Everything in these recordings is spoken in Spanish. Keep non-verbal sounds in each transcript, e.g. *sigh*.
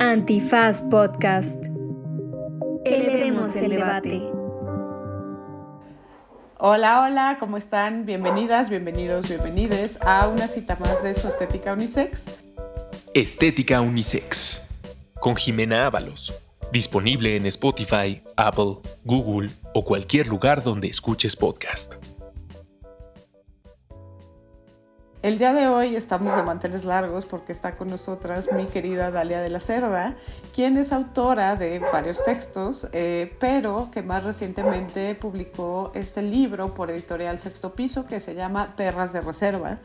Antifaz Podcast. Elevemos el debate. Hola, hola, ¿cómo están? Bienvenidas, bienvenidos, bienvenides a una cita más de su Estética Unisex. Estética Unisex. Con Jimena Ábalos. Disponible en Spotify, Apple, Google o cualquier lugar donde escuches podcast. El día de hoy estamos de manteles largos porque está con nosotras mi querida Dalia de la Cerda, quien es autora de varios textos, eh, pero que más recientemente publicó este libro por editorial Sexto Piso que se llama Perras de Reserva.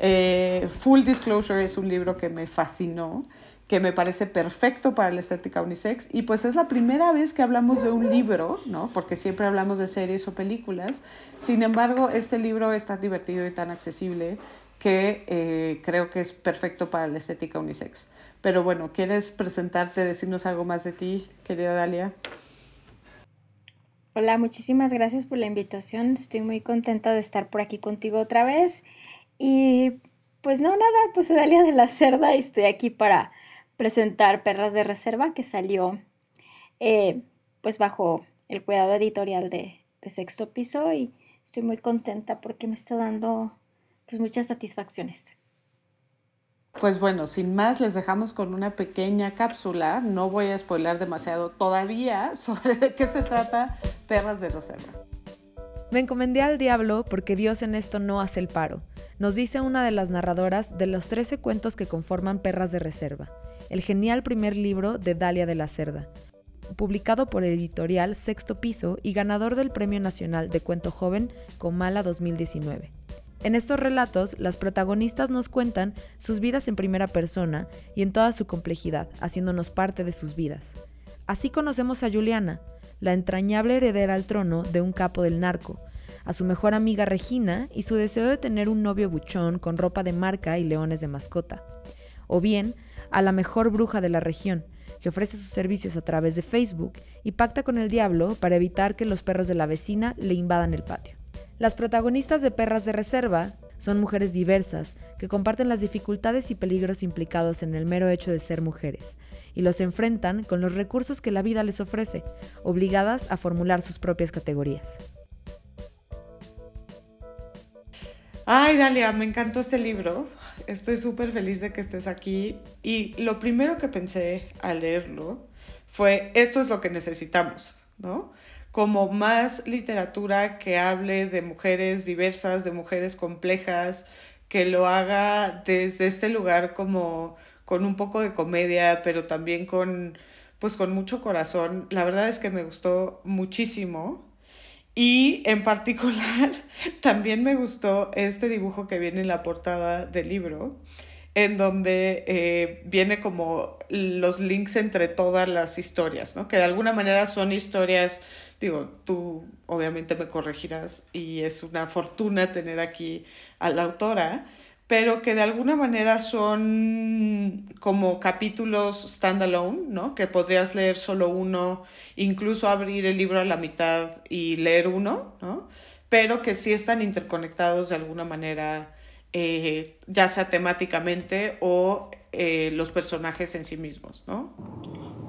Eh, Full Disclosure es un libro que me fascinó que me parece perfecto para la estética unisex y pues es la primera vez que hablamos de un libro, ¿no? Porque siempre hablamos de series o películas. Sin embargo, este libro es tan divertido y tan accesible que eh, creo que es perfecto para la estética unisex. Pero bueno, ¿quieres presentarte, decirnos algo más de ti, querida Dalia? Hola, muchísimas gracias por la invitación. Estoy muy contenta de estar por aquí contigo otra vez. Y pues no, nada, pues soy Dalia de la Cerda y estoy aquí para presentar Perras de Reserva, que salió eh, pues bajo el cuidado editorial de, de Sexto Piso y estoy muy contenta porque me está dando pues muchas satisfacciones. Pues bueno, sin más, les dejamos con una pequeña cápsula. No voy a spoiler demasiado todavía *laughs* sobre de qué se trata Perras de Reserva. Me encomendé al diablo porque Dios en esto no hace el paro, nos dice una de las narradoras de los 13 cuentos que conforman Perras de Reserva, el genial primer libro de Dalia de la Cerda, publicado por el editorial Sexto Piso y ganador del Premio Nacional de Cuento Joven Comala 2019. En estos relatos, las protagonistas nos cuentan sus vidas en primera persona y en toda su complejidad, haciéndonos parte de sus vidas. Así conocemos a Juliana, la entrañable heredera al trono de un capo del narco, a su mejor amiga Regina y su deseo de tener un novio buchón con ropa de marca y leones de mascota. O bien, a la mejor bruja de la región, que ofrece sus servicios a través de Facebook y pacta con el diablo para evitar que los perros de la vecina le invadan el patio. Las protagonistas de Perras de Reserva son mujeres diversas que comparten las dificultades y peligros implicados en el mero hecho de ser mujeres y los enfrentan con los recursos que la vida les ofrece, obligadas a formular sus propias categorías. Ay, Dalia, me encantó este libro. Estoy súper feliz de que estés aquí. Y lo primero que pensé al leerlo fue, esto es lo que necesitamos, ¿no? Como más literatura que hable de mujeres diversas, de mujeres complejas, que lo haga desde este lugar como con un poco de comedia, pero también con pues con mucho corazón. La verdad es que me gustó muchísimo. Y en particular *laughs* también me gustó este dibujo que viene en la portada del libro, en donde eh, viene como los links entre todas las historias, ¿no? Que de alguna manera son historias digo, tú obviamente me corregirás y es una fortuna tener aquí a la autora, pero que de alguna manera son como capítulos standalone, ¿no? Que podrías leer solo uno, incluso abrir el libro a la mitad y leer uno, ¿no? Pero que sí están interconectados de alguna manera, eh, ya sea temáticamente o eh, los personajes en sí mismos, ¿no?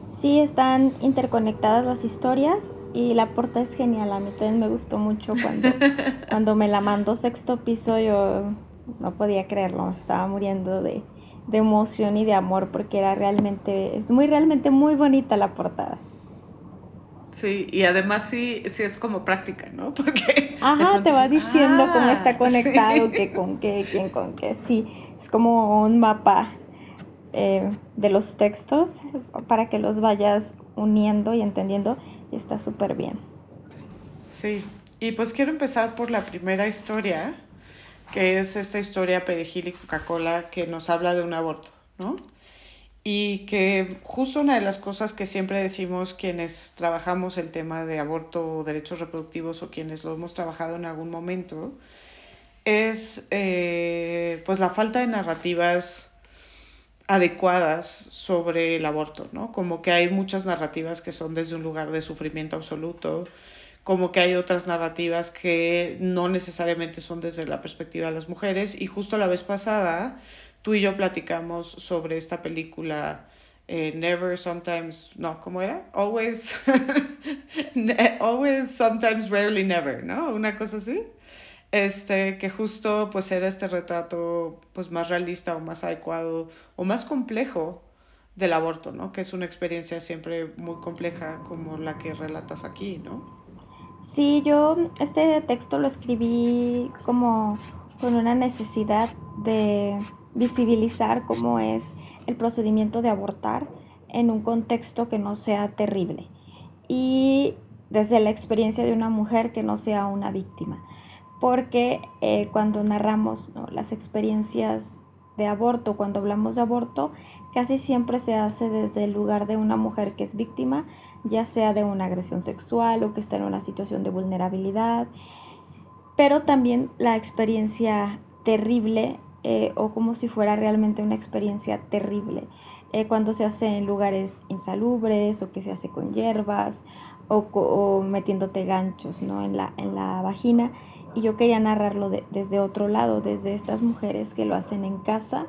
Sí, están interconectadas las historias y la porta es genial. A mí también me gustó mucho cuando, *laughs* cuando me la mandó sexto piso. Yo no podía creerlo, estaba muriendo de, de emoción y de amor porque era realmente, es muy, realmente muy bonita la portada. Sí, y además sí, sí es como práctica, ¿no? *laughs* Porque Ajá, te va diciendo cómo está ah, conectado, qué con qué, quién con qué. Sí, es como un mapa eh, de los textos para que los vayas uniendo y entendiendo y está súper bien. Sí, y pues quiero empezar por la primera historia, que es esta historia Perejil y Coca-Cola que nos habla de un aborto, ¿no? Y que justo una de las cosas que siempre decimos quienes trabajamos el tema de aborto o derechos reproductivos o quienes lo hemos trabajado en algún momento, es eh, pues la falta de narrativas adecuadas sobre el aborto, ¿no? Como que hay muchas narrativas que son desde un lugar de sufrimiento absoluto, como que hay otras narrativas que no necesariamente son desde la perspectiva de las mujeres. Y justo la vez pasada, tú y yo platicamos sobre esta película eh, never, sometimes, no, ¿cómo era? Always, *laughs* always, sometimes, rarely, never, ¿no? Una cosa así. Este, que justo pues era este retrato pues más realista o más adecuado o más complejo del aborto, ¿no? Que es una experiencia siempre muy compleja como la que relatas aquí, ¿no? Sí, yo este texto lo escribí como con una necesidad de visibilizar cómo es el procedimiento de abortar en un contexto que no sea terrible y desde la experiencia de una mujer que no sea una víctima. Porque eh, cuando narramos las experiencias de aborto, cuando hablamos de aborto, casi siempre se hace desde el lugar de una mujer que es víctima, ya sea de una agresión sexual o que está en una situación de vulnerabilidad, pero también la experiencia terrible eh, o como si fuera realmente una experiencia terrible, eh, cuando se hace en lugares insalubres o que se hace con hierbas o, metiéndote ganchos ¿no? en, la, en la vagina. Y yo quería narrarlo desde otro lado, desde estas mujeres que lo hacen en casa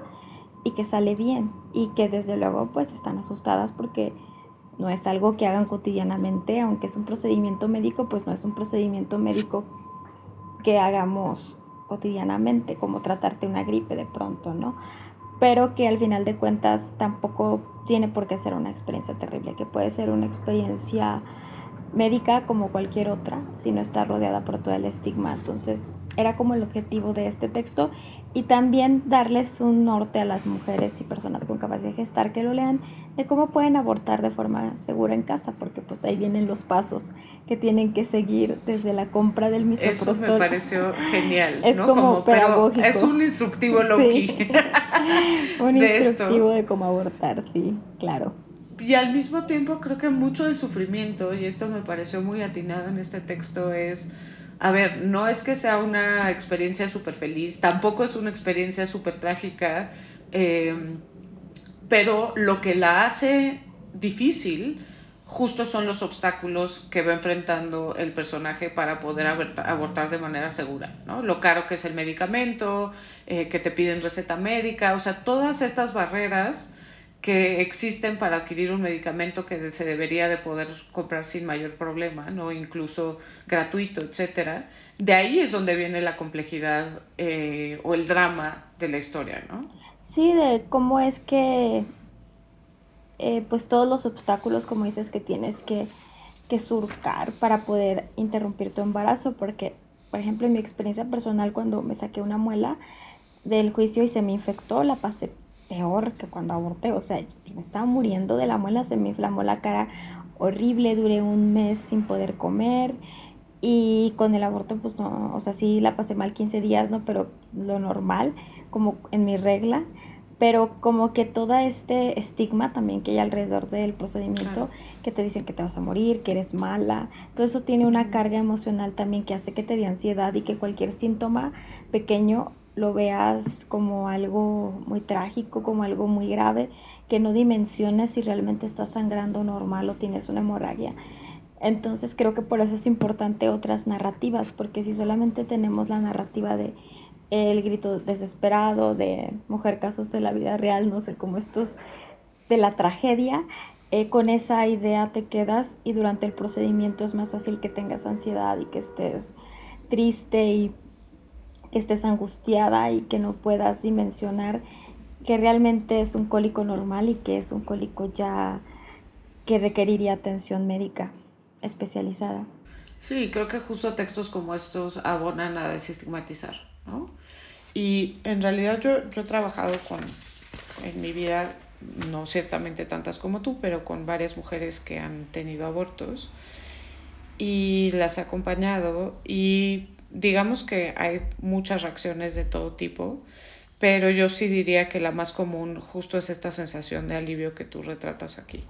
y que sale bien y que desde luego pues están asustadas porque no es algo que hagan cotidianamente, aunque es un procedimiento médico, pues no es un procedimiento médico que hagamos cotidianamente, como tratarte una gripe de pronto, ¿no? Pero que al final de cuentas tampoco tiene por qué ser una experiencia terrible, que puede ser una experiencia médica como cualquier otra, si no está rodeada por todo el estigma. Entonces, era como el objetivo de este texto y también darles un norte a las mujeres y personas con capacidad de gestar que lo lean de cómo pueden abortar de forma segura en casa, porque pues ahí vienen los pasos que tienen que seguir desde la compra del misoprostol. Eso me pareció genial. Es como, pedagógico. Es un instructivo *laughs* Loki. *laughs* un instructivo de cómo abortar, sí, claro y al mismo tiempo creo que mucho del sufrimiento, y esto me pareció muy atinado en este texto, es, a ver, no es que sea una experiencia súper feliz, tampoco es una experiencia súper trágica, em, pero lo que la hace difícil justo son los obstáculos que va enfrentando el personaje para poder abortar de manera segura, ¿no? Lo caro que es el medicamento, eh, que te piden receta médica, o sea, todas estas barreras que existen para adquirir un medicamento que se debería de poder comprar sin mayor problema, ¿no? incluso gratuito, etc. De ahí es donde viene la complejidad eh, o el drama de la historia, ¿no? Sí, de cómo es que eh, pues todos los obstáculos, como dices, que tienes que, que surcar para poder interrumpir tu embarazo, porque, por ejemplo, en mi experiencia personal, cuando me saqué una muela del juicio y se me infectó, la pasé peor que cuando aborté. O sea, me estaba muriendo de la muela, se me inflamó la cara horrible, duré un mes sin poder comer. Y con el aborto, pues no, o sea, sí la pasé mal 15 días, ¿no? Pero lo normal, como en mi regla. Pero como que todo este estigma también que hay alrededor del procedimiento, que te dicen que te vas a morir, que eres mala, todo eso tiene una carga emocional también que hace que te dé ansiedad y que cualquier síntoma pequeño lo veas como algo muy trágico, como algo muy grave, que no dimensiones si realmente estás sangrando normal o tienes una hemorragia. Entonces creo que por eso es importante otras narrativas, porque si solamente tenemos la narrativa de el grito desesperado, de mujer casos de la vida real, no sé, cómo estos de la tragedia, eh, con esa idea te quedas y durante el procedimiento es más fácil que tengas ansiedad y que estés triste y que estés angustiada y que no puedas dimensionar que realmente es un cólico normal y que es un cólico ya que requeriría atención médica especializada. Sí, creo que justo textos como estos abonan a desestigmatizar, ¿no? Y en realidad yo, yo he trabajado con, en mi vida, no ciertamente tantas como tú, pero con varias mujeres que han tenido abortos y las he acompañado y digamos que hay muchas reacciones de todo tipo, pero yo sí diría que la más común justo es esta sensación de alivio que tú retratas aquí.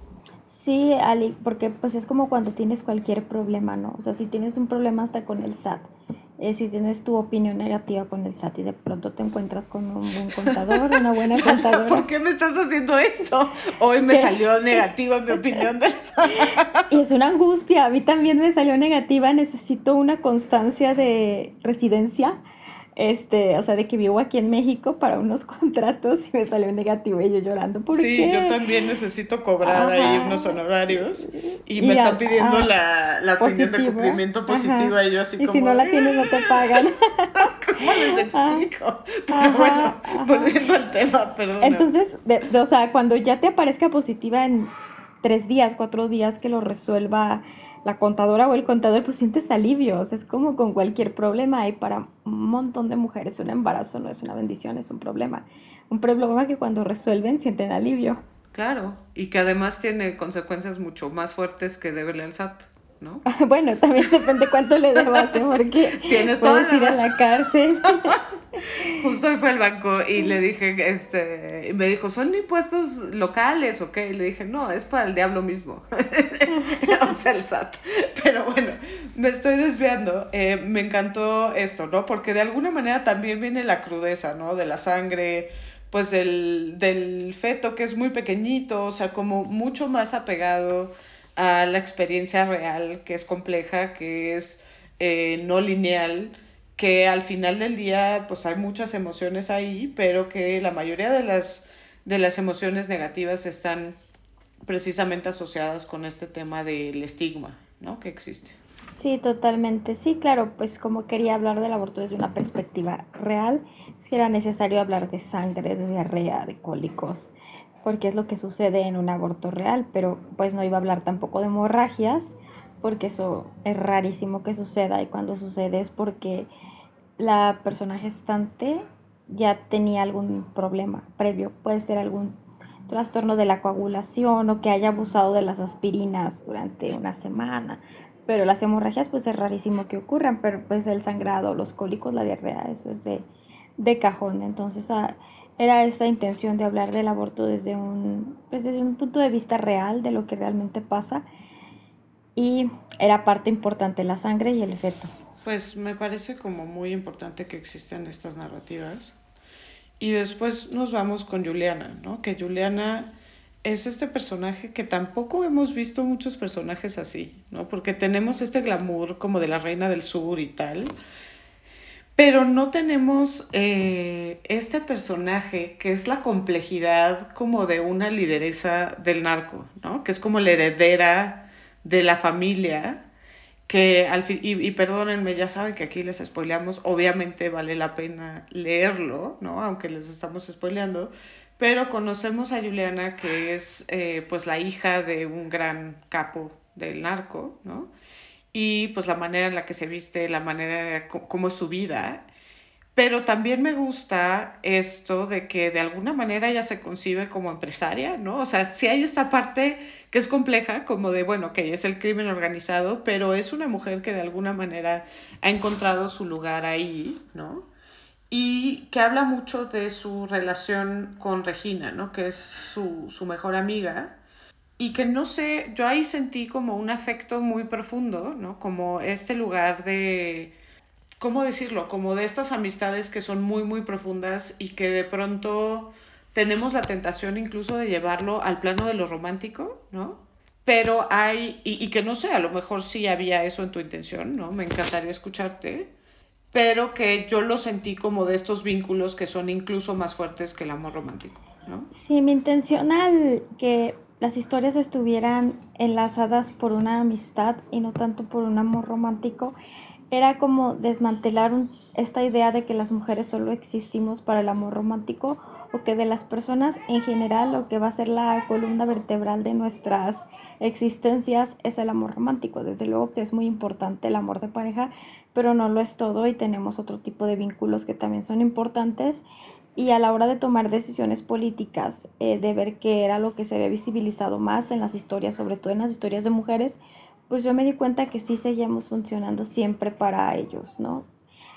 Sí, Ali, porque pues es como cuando tienes cualquier problema, ¿no? O sea, si tienes un problema hasta con el SAT, eh, si tienes tu opinión negativa con el SAT y de pronto te encuentras con un buen contador, una buena *laughs* contadora. ¿Por qué me estás haciendo esto? Hoy me salió negativa mi opinión del SAT. *laughs* Y es una angustia, a mí también me salió negativa, necesito una constancia de residencia este, o sea, de que vivo aquí en México para unos *laughs* contratos y me salió negativo y yo llorando. ¿Por sí, yo también necesito cobrar ahí unos honorarios y, me están pidiendo la, la opinión de cumplimiento positivo y yo así y si no la tienes no te pagan. *laughs* ¿Cómo les explico? Pero bueno, volviendo al tema, perdón. Entonces, o sea, cuando ya te aparezca positiva en tres días, cuatro días que lo resuelva la contadora o el contador, pues sientes alivio. O sea, es como con cualquier problema. Y para un montón de mujeres un embarazo no es una bendición, es un problema. Un problema que cuando resuelven sienten alivio. Claro, y que además tiene consecuencias mucho más fuertes que deberle al SAT. ¿No? *laughs* bueno, también depende cuánto le debas, porque *laughs* Tienes puedes ir a la cárcel. *laughs* Justo hoy fue al banco y le dije, este, me dijo, ¿son impuestos locales o qué? Y le dije, no, es para el diablo mismo. o sea, el SAT. Pero bueno, me estoy desviando. Eh, me encantó esto, ¿no? Porque de alguna manera también viene la crudeza, ¿no? De la sangre, pues del, del feto que es muy pequeñito, o sea, como mucho más apegado a la experiencia real, que es compleja, que es eh, no lineal, que al final del día pues hay muchas emociones ahí, pero que la mayoría de las, de las emociones negativas están precisamente asociadas con este tema del estigma, ¿no? Que existe. Sí, totalmente. Sí, claro, pues como quería hablar del aborto desde una perspectiva real, si era necesario hablar de sangre, de diarrea, de cólicos, porque es lo que sucede en un aborto real, pero pues no iba a hablar tampoco de hemorragias, porque eso es rarísimo que suceda y cuando sucede es porque la persona gestante ya tenía algún problema previo, puede ser algún trastorno de la coagulación o que haya abusado de las aspirinas durante una semana, pero las hemorragias pues es rarísimo que ocurran, pero pues el sangrado, los cólicos, la diarrea, eso es de, de cajón, entonces... Ah, era esta intención de hablar del aborto desde un, pues desde un punto de vista real de lo que realmente pasa y era parte importante la sangre y el feto. Pues me parece como muy importante que existan estas narrativas. Y después nos vamos con Juliana, ¿no? Que Juliana es este personaje que tampoco hemos visto muchos personajes así, ¿no? Porque tenemos este glamour como de la reina del sur y tal, pero no tenemos eh, este personaje que es la complejidad como de una lideresa del narco, ¿no? Que es como la heredera de la familia, que al fin, y, perdónenme, ya saben que aquí les spoileamos, obviamente vale la pena leerlo, ¿no? Aunque les estamos spoileando, pero conocemos a Juliana que es eh, pues la hija de un gran capo del narco, ¿no? Y pues la manera en la que se viste, la manera como es su vida. Pero también me gusta esto de que de alguna manera ella se concibe como empresaria, ¿no? O sea, si hay esta parte que es compleja, como de, bueno, que es el crimen organizado, pero es una mujer que de alguna manera ha encontrado su lugar ahí, ¿no? Y que habla mucho de su relación con Regina, ¿no? Que es su, su mejor amiga y que no sé, yo ahí sentí como un afecto muy profundo, ¿no? Como este lugar de, ¿cómo decirlo? Como de estas amistades que son muy, muy profundas y que de pronto tenemos la tentación incluso de llevarlo al plano de lo romántico, ¿no? Pero hay, y, y que no sé, a lo mejor sí había eso en tu intención, ¿no? Me encantaría escucharte, pero que yo lo sentí como de estos vínculos que son incluso más fuertes que el amor romántico, ¿no? Sí, mi intención al que las historias estuvieran enlazadas por una amistad y no tanto por un amor romántico, era como desmantelar esta idea de que las mujeres solo existimos para el amor romántico o que de las personas en general lo que va a ser la columna vertebral de nuestras existencias es el amor romántico. Desde luego que es muy importante el amor de pareja, pero no lo es todo y tenemos otro tipo de vínculos que también son importantes y a la hora de tomar decisiones políticas, eh, de ver qué era lo que se había visibilizado más en las historias, sobre todo en las historias de mujeres, pues yo me di cuenta que sí seguíamos funcionando siempre para ellos, ¿no?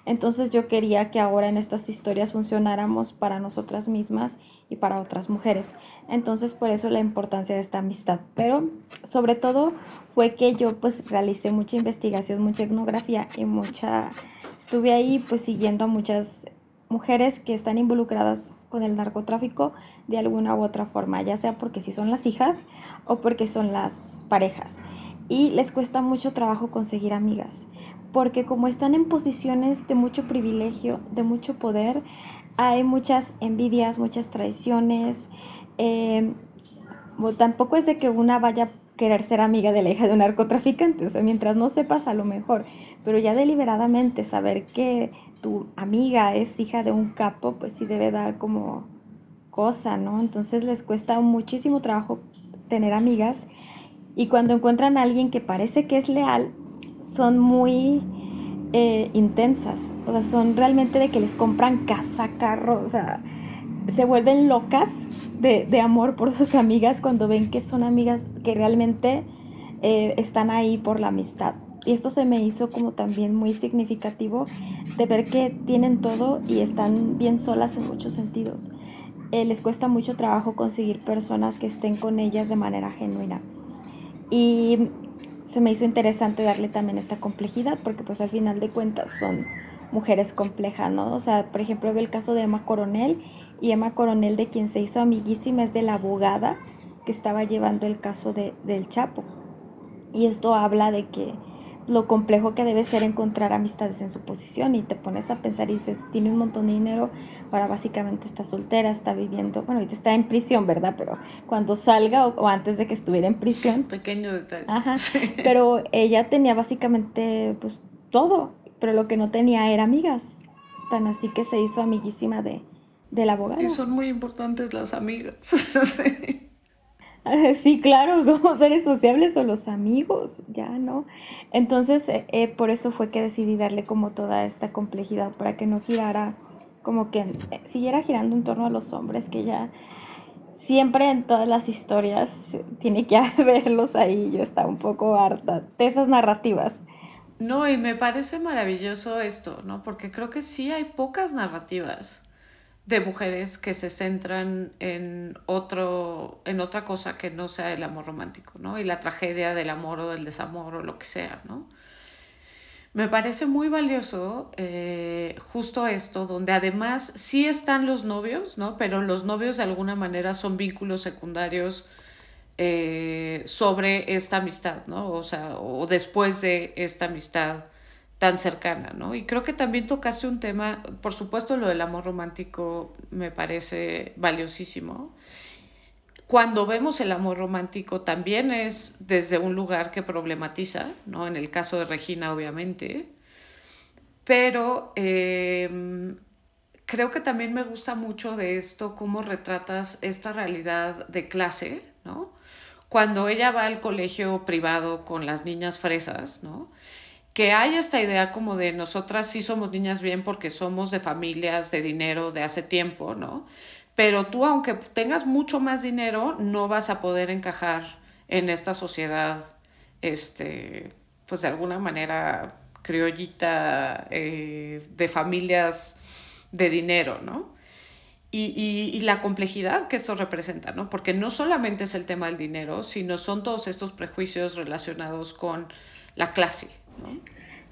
Entonces yo quería que ahora en estas historias funcionáramos para nosotras mismas y para otras mujeres. Entonces por eso la importancia de esta amistad. Pero sobre todo fue que yo pues realicé mucha investigación, mucha etnografía y mucha... Estuve ahí pues siguiendo a muchas mujeres que están involucradas con el narcotráfico de alguna u otra forma, ya sea porque si son las hijas o porque son las parejas. Y les cuesta mucho trabajo conseguir amigas, porque como están en posiciones de mucho privilegio, de mucho poder, hay muchas envidias, muchas traiciones. Eh, tampoco es de que una vaya a querer ser amiga de la hija de un narcotraficante, o sea, mientras no sepas a lo mejor, pero ya deliberadamente saber que tu amiga es hija de un capo, pues sí debe dar como cosa, ¿no? Entonces les cuesta muchísimo trabajo tener amigas y cuando encuentran a alguien que parece que es leal, son muy eh, intensas, o sea, son realmente de que les compran casa, carro, o sea, se vuelven locas de, amor por sus amigas cuando ven que son amigas que realmente eh, están ahí por la amistad. Y esto se me hizo como también muy significativo de ver que tienen todo y están bien solas en muchos sentidos. Eh, les cuesta mucho trabajo conseguir personas que estén con ellas de manera genuina. Y se me hizo interesante darle también esta complejidad, porque pues al final de cuentas son mujeres complejas, ¿no? O sea, por ejemplo, veo el caso de Emma Coronel, y Emma Coronel de quien se hizo amiguísima es de la abogada que estaba llevando el caso de, del Chapo. Y esto habla de que lo complejo que debe ser encontrar amistades en su posición y te pones a pensar y dices, tiene un montón de dinero, ahora básicamente está soltera, está viviendo, bueno, ahorita está en prisión, ¿verdad? Pero cuando salga o, antes de que estuviera en prisión. *laughs* Pequeño detalle. Ajá. *laughs* Pero ella tenía básicamente pues todo, pero lo que no tenía era amigas. Tan así que se hizo amiguísima de, del abogado. Y son muy importantes las amigas. *laughs* sí. *laughs* Sí, claro, *laughs* somos seres sociables o los amigos, ya, ¿no? Entonces, eh, eh, por eso fue que decidí darle como toda esta complejidad para que no girara, como que eh, siguiera girando en torno a los hombres, que ya siempre en todas las historias tiene que *laughs* haberlos ahí. Yo estaba un poco harta de esas narrativas. No, y me parece maravilloso esto, ¿no? Porque creo que sí hay pocas narrativas de mujeres que se centran en otro en otra cosa que no sea el amor romántico, ¿no? Y la tragedia del amor o del desamor o lo que sea, ¿no? Me parece muy valioso eh, justo esto, donde además sí están los novios, ¿no? Pero los novios de alguna manera son vínculos secundarios eh, sobre esta amistad, ¿no? O sea, o después de esta amistad tan cercana, ¿no? Y creo que también tocaste un tema, por supuesto lo del amor romántico me parece valiosísimo. Cuando vemos el amor romántico también es desde un lugar que problematiza, ¿no? En el caso de Regina, obviamente. Pero em, creo que también me gusta mucho de esto, cómo retratas esta realidad de clase, ¿no? Cuando ella va al colegio privado con las niñas fresas, ¿no? Que hay esta idea como de nosotras sí somos niñas bien porque somos de familias de dinero de hace tiempo, ¿no? Pero tú, aunque tengas mucho más dinero, no vas a poder encajar en esta sociedad, este, pues de alguna manera criollita, eh, de familias de dinero, ¿no? Y, y, y, la complejidad que esto representa, ¿no? Porque no solamente es el tema del dinero, sino son todos estos prejuicios relacionados con la clase,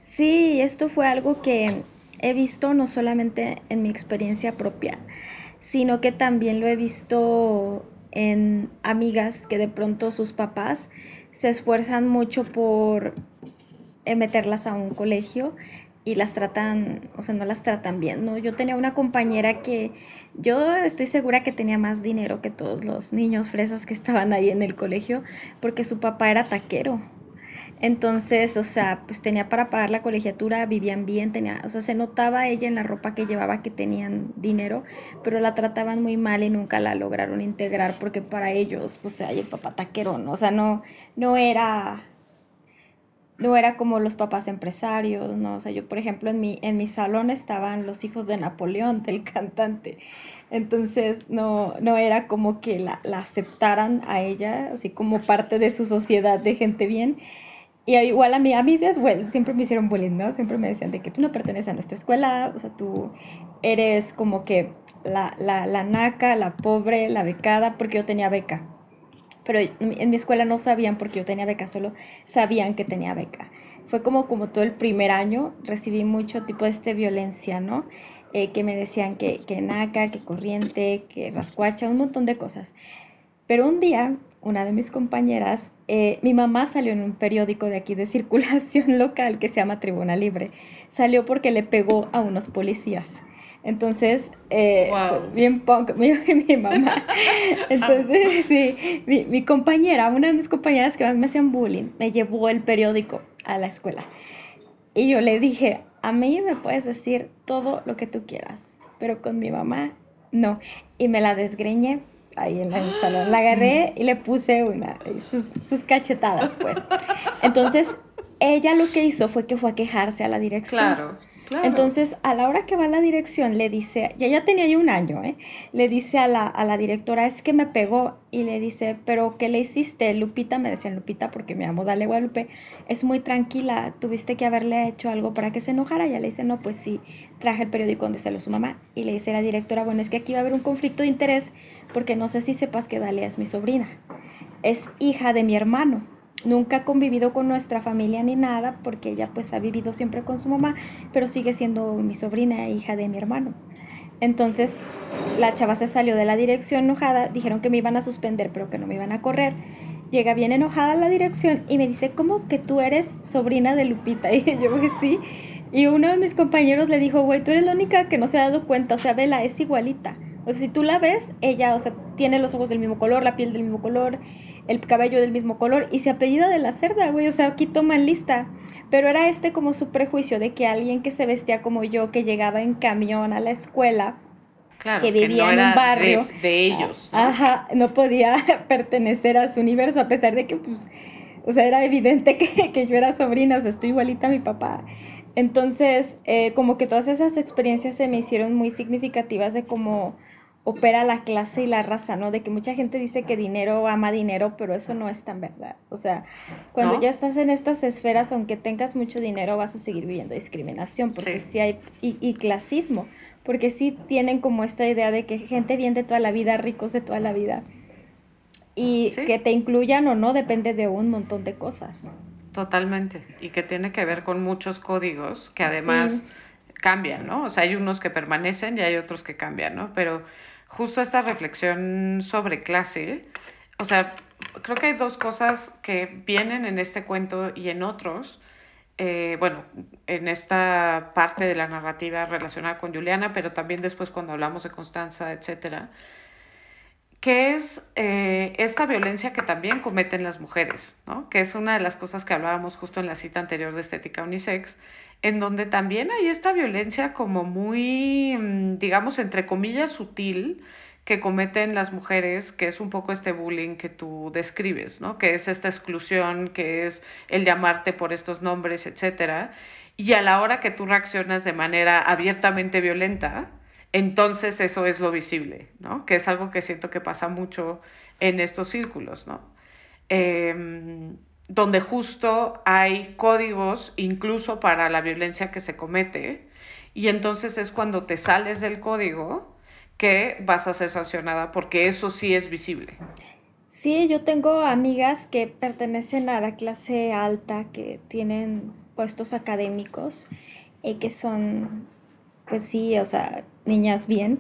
Sí, esto fue algo que he visto no solamente en mi experiencia propia, sino que también lo he visto en amigas que de pronto sus papás se esfuerzan mucho por eh, meterlas a un colegio y las tratan, o sea, no las tratan bien, ¿no? Yo tenía una compañera que yo estoy segura que tenía más dinero que todos los niños fresas que estaban ahí en el colegio porque su papá era taquero. Entonces, o sea, pues tenía para pagar la colegiatura, vivían bien, tenía, o sea, se notaba ella en la ropa que llevaba que tenían dinero, pero la trataban muy mal y nunca la lograron integrar porque para ellos, pues, hay el papá taquerón, o sea, no, no era, no era como los papás empresarios, ¿no? O sea, yo, por ejemplo, en mi, en mi salón estaban los hijos de Napoleón, del cantante. Entonces, no, no era como que la, la aceptaran a ella, así como parte de su sociedad de gente bien y igual a mí, a mí siempre me hicieron bullying, ¿no? Siempre me decían de que tú no perteneces a nuestra escuela, o sea, tú eres como que la, la, la naca, la pobre, la becada, porque yo tenía beca. Pero en mi escuela no sabían porque yo tenía beca, solo sabían que tenía beca. Fue como, como todo el primer año, recibí mucho tipo de este violencia, ¿no? Eh, que me decían que, que naca, que corriente, que rascuacha, un montón de cosas. Pero un día una de mis compañeras, eh, mi mamá salió en un periódico de aquí de *laughs* circulación local que se llama Tribuna Libre. Salió porque le pegó a unos policías. Entonces, eh, bien punk, *laughs* mi, mi, mamá. Entonces, *laughs* sí, mi, mi, compañera, una de mis compañeras que más me hacían bullying, me llevó el periódico a la escuela. Y yo le dije, a mí me puedes decir todo lo que tú quieras, pero con mi mamá no. Y me la desgreñé ahí en el salón. La agarré y le puse una, sus, sus cachetadas, pues. Entonces, ella lo que hizo fue que fue a quejarse a la dirección. Claro. Entonces, a la hora que va a la dirección, le dice, ya ya tenía yo un año, ¿eh? Le dice a la, a la directora, es que me pegó. Y le dice, ¿pero qué le hiciste? Lupita, me decían Lupita porque me amo Dale Guadalupe, es muy tranquila, tuviste que haberle hecho algo para que se enojara. Y ella le dice, no, pues sí, traje el periódico donde salió su mamá. Y le dice a la directora, bueno, es que aquí va a haber un conflicto de interés porque no sé si sepas que Dalia es mi sobrina. Es hija de mi hermano nunca ha convivido con nuestra familia ni nada, porque ella pues ha vivido siempre con su mamá, pero sigue siendo mi sobrina, hija de mi hermano. Entonces la chava se salió de la dirección enojada, dijeron que me iban a suspender, pero que no me iban a correr. Llega bien enojada a la dirección y me dice, ¿cómo que tú eres sobrina de Lupita? *laughs* Y yo, pues sí. Y uno de mis compañeros le dijo, güey, tú eres la única que no se ha dado cuenta, o sea, Vela es igualita. O sea, si tú la ves, ella, o sea, tiene los ojos del mismo color, la piel del mismo color, el cabello del mismo color y se apellida de la cerda, güey, o sea, aquí toman lista. Pero era este como su prejuicio de que alguien que se vestía como yo, que llegaba en camión a la escuela, que vivía en un barrio de, ellos, ¿no? ajá, no podía *laughs* pertenecer a su universo a pesar de que, pues, o sea, era evidente que, *laughs* que yo era sobrina, o sea, estoy igualita a mi papá. Entonces, eh, como que todas esas experiencias se me hicieron muy significativas de cómo opera la clase y la raza, ¿no? De que mucha gente dice que dinero ama dinero, pero eso no es tan verdad. O sea, cuando ya estás en estas esferas, aunque tengas mucho dinero, vas a seguir viviendo discriminación, porque sí, hay, y, clasismo, porque sí tienen como esta idea de que gente bien de toda la vida, ricos de toda la vida, y que te incluyan o no depende de un montón de cosas. Totalmente, y que tiene que ver con muchos códigos que además... cambian, ¿no? O sea, hay unos que permanecen y hay otros que cambian, ¿no? Pero justo esta reflexión sobre clase, o sea, creo que hay dos cosas que vienen en este cuento y en otros. Eh, bueno, en esta parte de la narrativa relacionada con Juliana, pero también después cuando hablamos de Constanza, etcétera, que es eh, esta violencia que también cometen las mujeres, ¿no? que es una de las cosas que hablábamos justo en la cita anterior de Estética Unisex, en donde también hay esta violencia como muy, mm, digamos, entre comillas, sutil que cometen las mujeres, que es un poco este bullying que tú describes, ¿no? Que es esta exclusión, que es el llamarte por estos nombres, etcétera. Y a la hora que tú reaccionas de manera abiertamente violenta, entonces eso es lo visible, ¿no? Que es algo que siento que pasa mucho en estos círculos, ¿no? Em, donde justo hay códigos incluso para la violencia que se comete, y entonces es cuando te sales del código que vas a ser sancionada porque eso sí es visible. Sí, yo tengo amigas que pertenecen a la clase alta, que tienen puestos académicos y que son, pues sí, o sea, niñas bien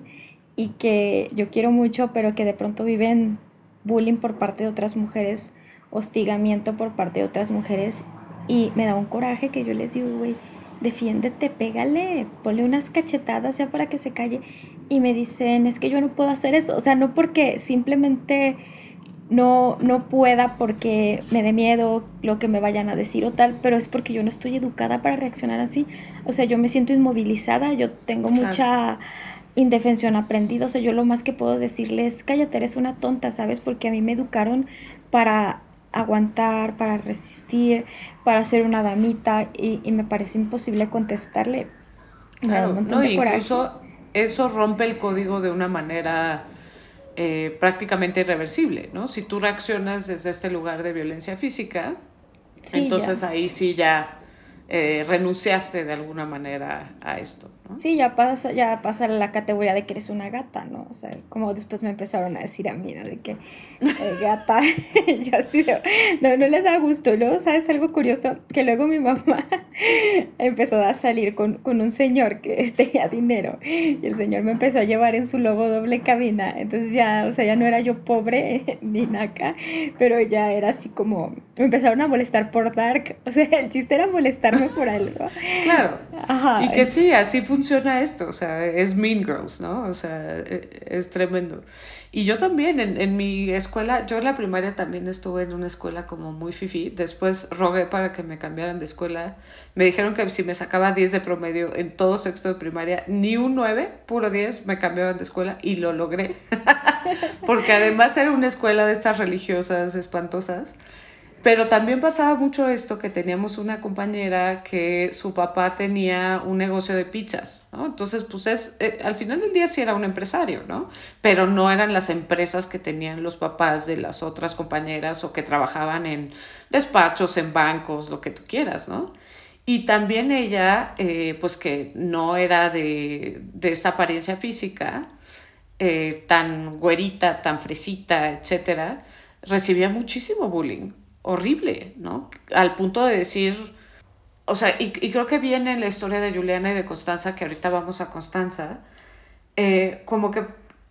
y que yo quiero mucho, pero que de pronto viven bullying por parte de otras mujeres, hostigamiento por parte de otras mujeres y me da un coraje que yo les digo, güey, defiéndete, pégale, ponle unas cachetadas ya para que se calle. Y me dicen, es que yo no puedo hacer eso, o sea, no porque simplemente no, no pueda porque me dé miedo lo que me vayan a decir o tal, pero es porque yo no estoy educada para reaccionar así. O sea, yo me siento inmovilizada, yo tengo mucha indefensión aprendida, o sea, yo lo más que puedo decirles, cállate, eres una tonta, ¿sabes? Porque a mí me educaron para aguantar, para resistir, para ser una damita y, me parece imposible contestarle. Claro, no, incluso eso rompe el código de una manera eh, prácticamente irreversible, ¿no? Si tú reaccionas desde este lugar de violencia física, entonces ahí sí ya eh, renunciaste de alguna manera a esto. ¿No? Sí, ya pasa, ya pasa la categoría de que eres una gata, ¿no? O sea, como después me empezaron a decir a mí, ¿no? De que eh, *laughs* gata, *laughs* yo así, no, no les da gusto. Luego, ¿sabes algo curioso? Que luego mi mamá *laughs* empezó a salir con, con un señor que tenía dinero y el señor me empezó a llevar en su lobo doble cabina. Entonces ya, o sea, ya no era yo pobre ni naca, pero ya era así como, me empezaron a molestar por Dark. O sea, el chiste era molestar por algo. Claro. Y que sí, así funciona esto, o sea, es Mean Girls, ¿no? O sea, e, es, tremendo. Y yo también, en, en, mi escuela, yo en la primaria también estuve en una escuela como muy fifi. Después rogué para que me cambiaran de escuela. Me dijeron que si me sacaba 10 de promedio en todo sexto de primaria, ni un 9, puro 10, me cambiaban de escuela y lo logré. *laughs* Porque además era una escuela de estas religiosas espantosas. Pero también pasaba mucho esto que teníamos una compañera que su papá tenía un negocio de pizzas, ¿no? Entonces, pues es, eh, al final del día sí era un empresario, ¿no? Pero no eran las empresas que tenían los papás de las otras compañeras o que trabajaban en despachos, en bancos, lo que tú quieras, ¿no? Y también ella, eh, pues que no era de, de esa apariencia física, eh, tan güerita, tan fresita, etcétera, recibía muchísimo bullying horrible, ¿no? Al punto de decir, o sea, y, creo que viene la historia de Juliana y de Constanza, que ahorita vamos a Constanza, eh, como que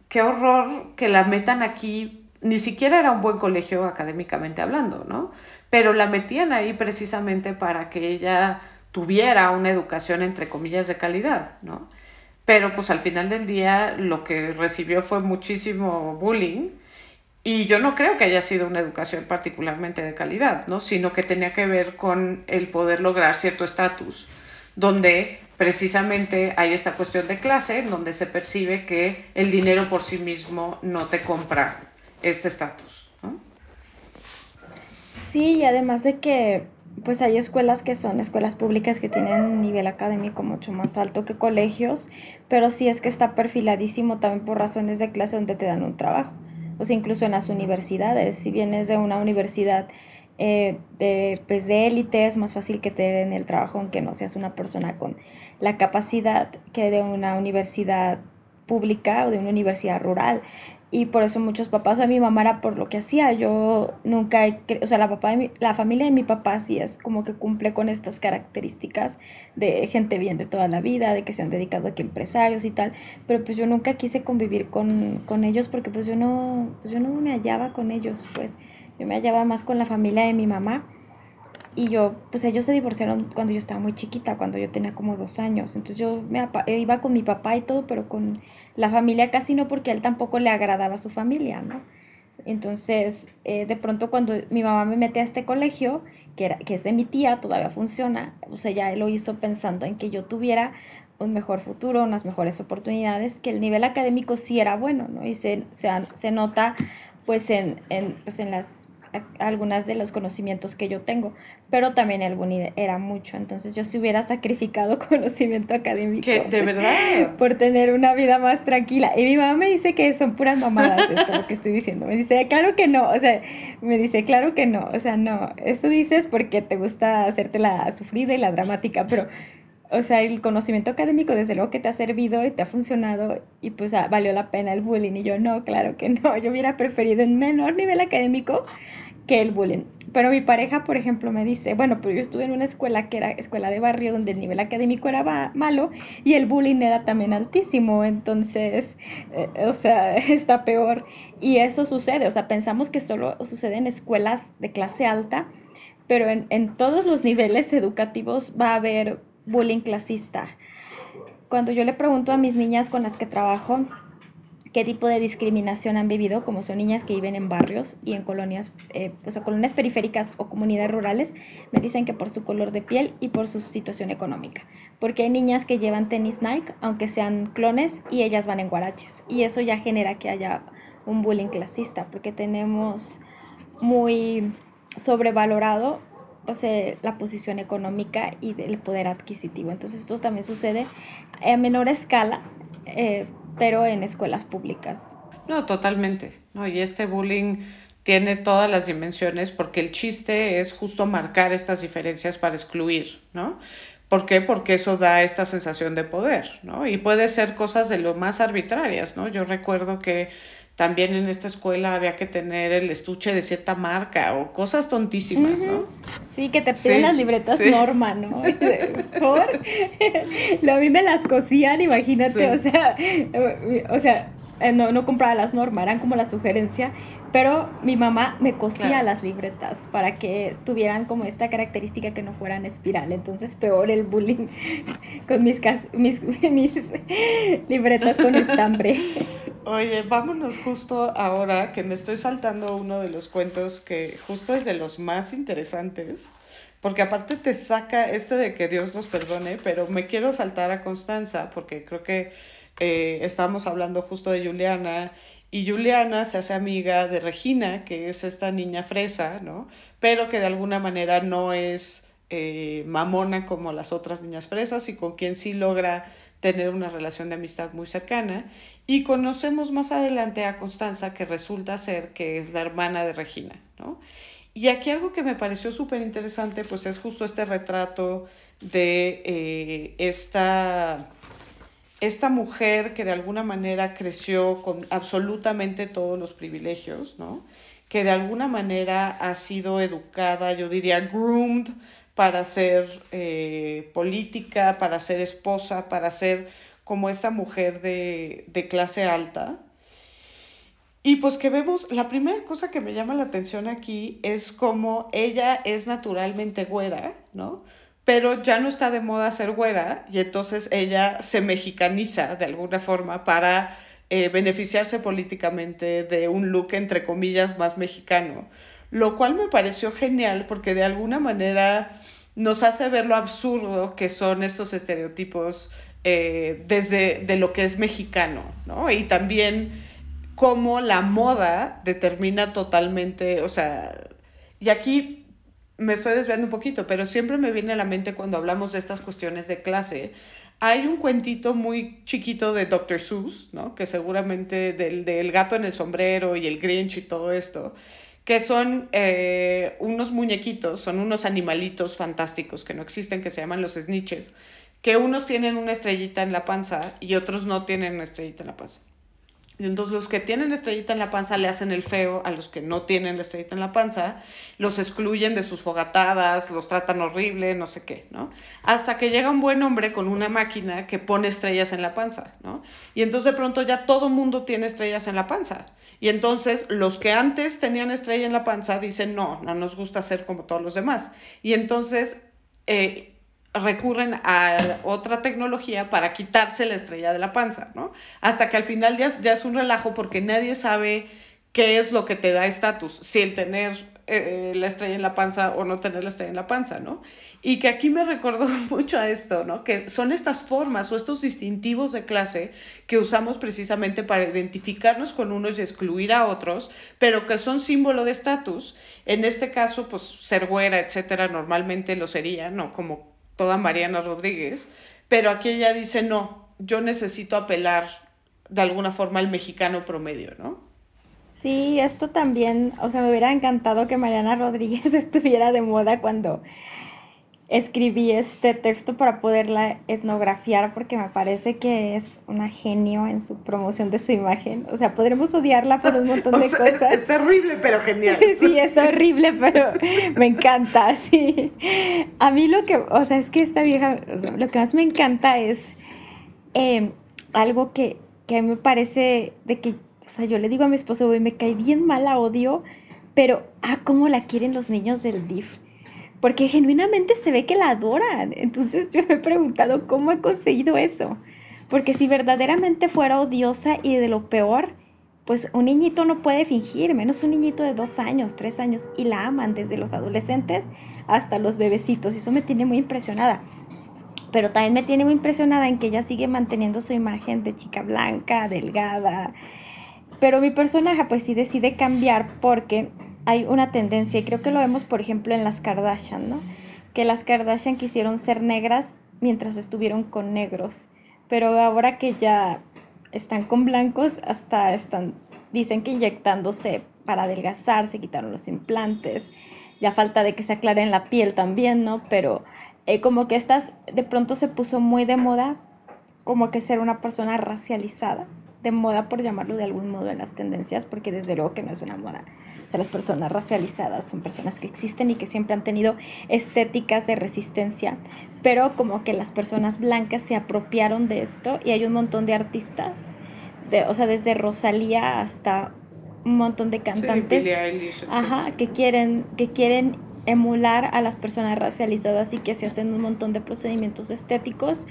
qué horror que la metan aquí, ni siquiera era un buen colegio académicamente hablando, ¿no? Pero la metían ahí precisamente para que ella tuviera una educación entre comillas de calidad, ¿no? Pero pues al final del día lo que recibió fue muchísimo bullying y yo no creo que haya sido una educación particularmente de calidad, ¿no? Sino que tenía que ver con el poder lograr cierto estatus, donde precisamente hay esta cuestión de clase, donde se percibe que el dinero por sí mismo no te compra este estatus. Sí, y además de que pues hay escuelas que son escuelas públicas que tienen un nivel académico mucho más alto que colegios, pero sí es que está perfiladísimo también por razones de clase donde te dan un trabajo o sea, incluso en las universidades. Si vienes de una universidad eh, de, pues de élite, es más fácil que te den el trabajo aunque no seas una persona con la capacidad que de una universidad pública o de una universidad rural y por eso muchos papás, a mi mamá era por lo que hacía, yo nunca, o sea, la, papá de la familia de mi papá sí es como que cumple con estas características de gente bien de toda la vida, de que se han dedicado aquí empresarios y tal, pero pues yo nunca quise convivir con, con ellos porque pues yo no, pues yo no me hallaba con ellos, pues yo me hallaba más con la familia de mi mamá y yo, pues ellos se divorciaron cuando yo estaba muy chiquita, cuando yo tenía como dos años. Entonces yo me iba con mi papá y todo, pero con la familia casi no, porque a él tampoco le agradaba a su familia, ¿no? Entonces, eh, de pronto cuando mi mamá me mete a este colegio, que, era, que es de mi tía, todavía funciona, o sea, ya lo hizo pensando en que yo tuviera un mejor futuro, unas mejores oportunidades, que el nivel académico sí era bueno, ¿no? Y se, se, se nota pues en, en, pues en las algunas de los conocimientos que yo tengo, pero también el era mucho, entonces yo si hubiera sacrificado *laughs* conocimiento académico. ¿De verdad? Por tener una vida más tranquila. Y mi mamá me dice que son puras mamadas esto lo que estoy diciendo. Me dice, claro que no, o sea, me dice, claro que no, o sea, no, eso dices porque te gusta hacerte la sufrida y la dramática, pero o sea, el conocimiento académico desde luego que te ha servido y te ha funcionado y pues ah, valió la pena el bullying. Y yo no, claro que no, yo hubiera preferido un menor nivel académico que el bullying. Pero mi pareja, por ejemplo, me dice, bueno, pero yo estuve en una escuela que era escuela de barrio donde el nivel académico era malo y el bullying era también altísimo, entonces, eh, o sea, *laughs* está peor. Y eso sucede, o sea, pensamos que solo sucede en escuelas de clase alta, pero en, en todos los niveles educativos va a haber bullying clasista. Cuando yo le pregunto a mis niñas con las que trabajo, qué tipo de discriminación han vivido, como son niñas que viven en barrios y en colonias, eh, pues, colonias periféricas o comunidades rurales, me dicen que por su color de piel y por su situación económica. Porque hay niñas que llevan tenis Nike, aunque sean clones, y ellas van en guaraches. Y eso ya genera que haya un bullying clasista, porque tenemos muy sobrevalorado o sea, la posición económica y el poder adquisitivo. Entonces esto también sucede a menor escala, eh, pero en escuelas públicas. No, totalmente. No, y este bullying tiene todas las dimensiones porque el chiste es justo marcar estas diferencias para excluir, ¿no? ¿Por qué? Porque eso da esta sensación de poder, ¿no? Y puede ser cosas de lo más arbitrarias, ¿no? Yo recuerdo que también en esta escuela había que tener el estuche de cierta marca o cosas tontísimas, ¿no? Sí, que te piden las libretas norma, ¿no? Por *laughs* a mí me las cosían, imagínate, o sea, o sea, eh, no, no compraba las normas, eran como la sugerencia, pero mi mamá me cosía las libretas para que tuvieran como esta característica que no fueran espiral, entonces peor el bullying *laughs* con mis, mis, *laughs* mis libretas con estambre. *laughs* Oye, vámonos justo ahora que me estoy saltando uno de los cuentos que justo es de los más interesantes, porque aparte te saca este de que Dios nos perdone, pero me quiero saltar a Constanza porque creo que eh, estábamos hablando justo de Juliana y Juliana se hace amiga de Regina, que es esta niña fresa, ¿no? Pero que de alguna manera no es eh, mamona como las otras niñas fresas y con quien sí logra tener una relación de amistad muy cercana. Y conocemos más adelante a Constanza, que resulta ser que es la hermana de Regina, ¿no? Y aquí algo que me pareció súper interesante, pues es justo este retrato de eh, esta esta mujer que de alguna manera creció con absolutamente todos los privilegios, ¿no? que de alguna manera ha sido educada, yo diría, groomed para ser eh, política, para ser esposa, para ser como esta mujer de, de clase alta. Y pues que vemos, la primera cosa que me llama la atención aquí es como ella es naturalmente güera, ¿no? Pero ya no está de moda ser güera y entonces ella se mexicaniza de alguna forma para eh, beneficiarse políticamente de un look entre comillas más mexicano, lo cual me pareció genial porque de alguna manera nos hace ver lo absurdo que son estos estereotipos eh, desde de lo que es mexicano, ¿no? Y también cómo la moda determina totalmente, o sea, y aquí me estoy desviando un poquito, pero siempre me viene a la mente cuando hablamos de estas cuestiones de clase. Hay un cuentito muy chiquito de Dr. Seuss, ¿no? Que seguramente del, del gato en el sombrero y el Grinch y todo esto, que son eh, unos muñequitos, son unos animalitos fantásticos que no existen, que se llaman los snitches, que unos tienen una estrellita en la panza y otros no tienen una estrellita en la panza. Entonces los que tienen estrellita en la panza le hacen el feo a los que no tienen la estrellita en la panza, los excluyen de sus fogatadas, los tratan horrible, no sé qué, ¿no? Hasta que llega un buen hombre con una máquina que pone estrellas en la panza, ¿no? Y entonces de pronto ya todo mundo tiene estrellas en la panza. Y entonces los que antes tenían estrella en la panza dicen, no, no nos gusta ser como todos los demás. Y entonces... Eh, recurren a otra tecnología para quitarse la estrella de la panza, ¿no? Hasta que al final ya, es un relajo porque nadie sabe qué es lo que te da estatus, si el tener eh, la estrella en la panza o no tener la estrella en la panza, ¿no? Y que aquí me recordó *laughs* mucho a esto, ¿no? Que son estas formas o estos distintivos de clase que usamos precisamente para identificarnos con unos y excluir a otros, pero que son símbolo de estatus. En este caso, pues ser güera, etcétera, normalmente lo sería, ¿no? Como toda Mariana Rodríguez, pero aquí ella dice, no, yo necesito apelar de alguna forma al mexicano promedio, ¿no? Sí, esto también, o sea, me hubiera encantado que Mariana Rodríguez *laughs* estuviera de moda cuando escribí este texto para poderla etnografiar porque me parece que es una genio en su promoción de su imagen. O sea, podremos odiarla por un montón *laughs* de cosas. Es, terrible, pero genial. *laughs* sí, es horrible, pero *laughs* me encanta, sí. A mí lo que, o sea, es que esta vieja, lo que más me encanta es em, algo que, que a mí me parece de que, o sea, yo le digo a mi esposo, güey, me cae bien mal, la odio, pero, ah, cómo la quieren los niños del DIF porque genuinamente se ve que la adoran. Entonces yo me he preguntado cómo he conseguido eso. Porque si verdaderamente fuera odiosa y de lo peor, pues un niñito no puede fingir, menos un niñito de dos años, tres años, y la aman desde los adolescentes hasta los bebecitos. Y eso me tiene muy impresionada. Pero también me tiene muy impresionada en que ella sigue manteniendo su imagen de chica blanca, delgada. Pero mi personaje pues sí decide cambiar porque hay una tendencia, y creo que lo vemos, por ejemplo, en las Kardashian, ¿no? Que las Kardashian quisieron ser negras mientras estuvieron con negros, pero ahora que ya están con blancos, hasta están, dicen que inyectándose para adelgazar, se quitaron los implantes, ya falta de que se aclaren la piel también, ¿no? Pero eh, como que estas de pronto se puso muy de moda como que ser una persona racializada, de moda por llamarlo de algún modo en las tendencias, porque desde luego que no es una moda. O sea, las personas racializadas son personas que existen y que siempre han tenido estéticas de resistencia, pero como que las personas blancas se apropiaron de esto y hay un montón de artistas, de, o sea, desde Rosalía hasta un montón de cantantes ajá, que quieren que quieren emular a las personas racializadas y que se hacen un montón de procedimientos estéticos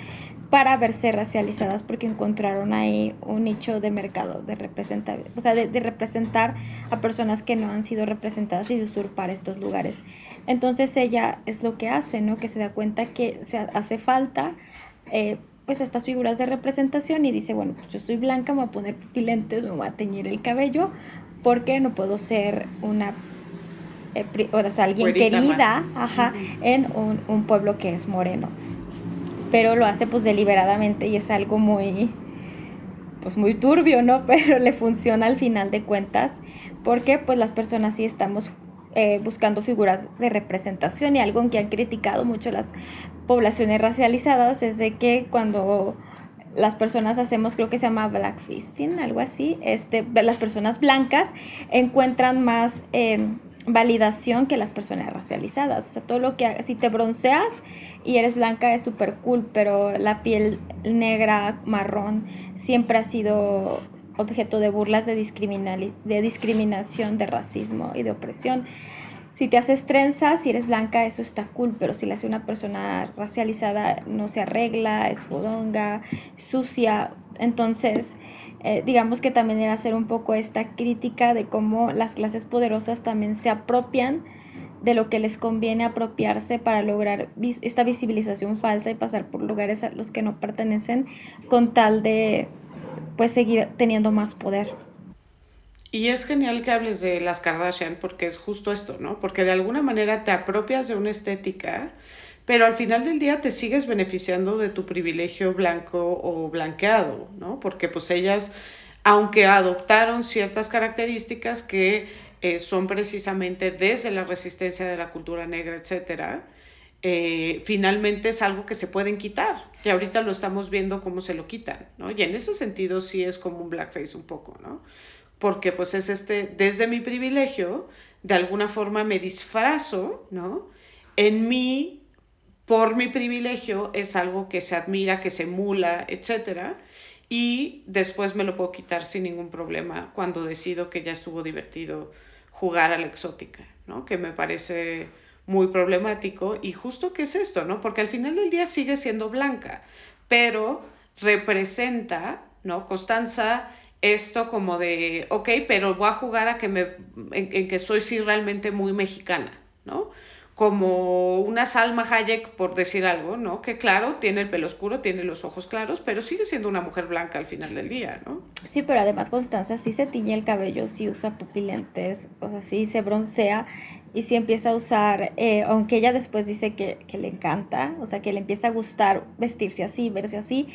para verse racializadas porque encontraron ahí un nicho de mercado de representar, o sea, de, representar a personas que no han sido representadas y de usurpar estos lugares. Entonces ella es lo que hace, ¿no? Que se da cuenta que se hace falta eh, pues estas figuras de representación y dice, bueno, pues yo soy blanca, me voy a poner pupilentes, me voy a teñir el cabello porque no puedo ser una eh, o sea, alguien querida ajá, en un, un, pueblo que es moreno. Pero lo hace pues deliberadamente y es algo muy pues muy turbio, ¿no? *laughs* Pero le funciona al final de cuentas porque pues las personas sí estamos eh, buscando figuras de representación y algo en que han criticado mucho las poblaciones racializadas es de que cuando las personas hacemos, creo que se llama blackfisting, algo así, este, las personas blancas encuentran más... Eh, validación que las personas racializadas. O sea, todo lo que si te bronceas y eres blanca es súper cool, pero la piel negra, marrón, siempre ha sido objeto de burlas, de, de discriminación, de racismo y de opresión. Si te haces trenzas, si eres blanca, eso está cool, pero si le hace una persona racializada, no se arregla, es fodonga, sucia. Entonces, eh, digamos que también era hacer un poco esta crítica de cómo las clases poderosas también se apropian de lo que les conviene apropiarse para lograr esta visibilización falsa y pasar por lugares a los que no pertenecen con tal de pues seguir teniendo más poder. Y es genial que hables de las Kardashian porque es justo esto, ¿no? Porque de alguna manera te apropias de una estética pero al final del día te sigues beneficiando de tu privilegio blanco o blanqueado, ¿no? Porque pues ellas, aunque adoptaron ciertas características que eh, son precisamente desde la resistencia de la cultura negra, etcétera, eh, finalmente es algo que se pueden quitar. Y ahorita lo estamos viendo cómo se lo quitan, ¿no? Y en ese sentido sí es como un blackface un poco, ¿no? Porque pues es este, desde mi privilegio, de alguna forma me disfrazo, ¿no? En mi por mi privilegio es algo que se admira, que se emula, etc. Y después me lo puedo quitar sin ningún problema cuando decido que ya estuvo divertido jugar a la exótica, ¿no? Que me parece muy problemático y justo que es esto, ¿no? Porque al final del día sigue siendo blanca, pero representa, ¿no? Constanza esto como de, ok, pero voy a jugar a que me, en, en que soy sí realmente muy mexicana, ¿no? Como una Salma Hayek, por decir algo, ¿no? Que claro, tiene el pelo oscuro, tiene los ojos claros, pero sigue siendo una mujer blanca al final del día, ¿no? Sí, pero además Constanza sí se tiñe el cabello, sí usa pupilentes, o sea, sí se broncea y sí empieza a usar, eh, aunque ella después dice que, que, le encanta, o sea, que le empieza a gustar vestirse así, verse así,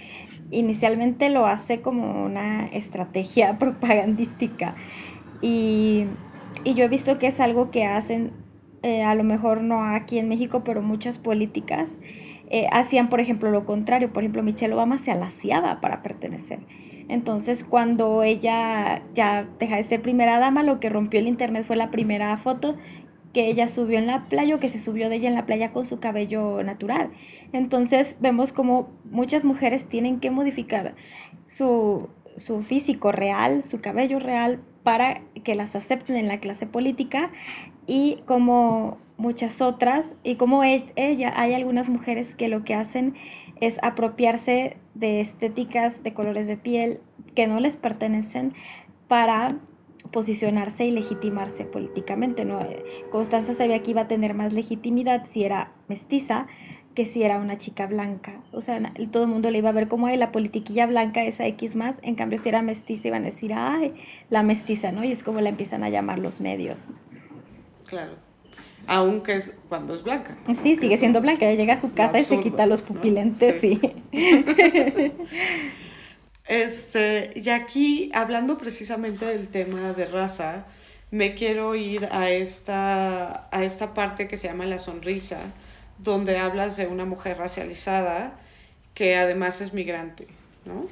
inicialmente lo hace como una estrategia *laughs* propagandística y, y yo he visto que es algo que hacen eh, a lo mejor no aquí en México, pero muchas políticas eh, hacían, por ejemplo, lo contrario. Por ejemplo, Michelle Obama se alaciaba para pertenecer. Entonces, cuando ella ya deja de ser primera dama, lo que rompió el internet fue la primera foto que ella subió en la playa o que se subió de ella en la playa con su cabello natural. Entonces, vemos como muchas mujeres tienen que modificar su, su físico real, su cabello real, para que las acepten en la clase política y como muchas otras, y como e, ella, hay algunas mujeres que lo que hacen es apropiarse de estéticas, de colores de piel que no les pertenecen para posicionarse y legitimarse políticamente. ¿no? Constanza sabía que iba a tener más legitimidad si era mestiza que si era una chica blanca. O sea, todo el mundo le iba a ver como, ay, la politiquilla blanca, esa X más. En cambio, si era mestiza, iban a decir, ay, la mestiza, ¿no? Y es como la empiezan a llamar los medios. Claro. Aunque es cuando es blanca. Sí, sigue siendo blanca. Ella llega a su casa y se quita los pupilentes, sí. *laughs* este, y aquí, hablando precisamente del tema de raza, me quiero ir a esta, a esta parte que se llama La Sonrisa, donde hablas de una mujer racializada que además es migrante, ¿no?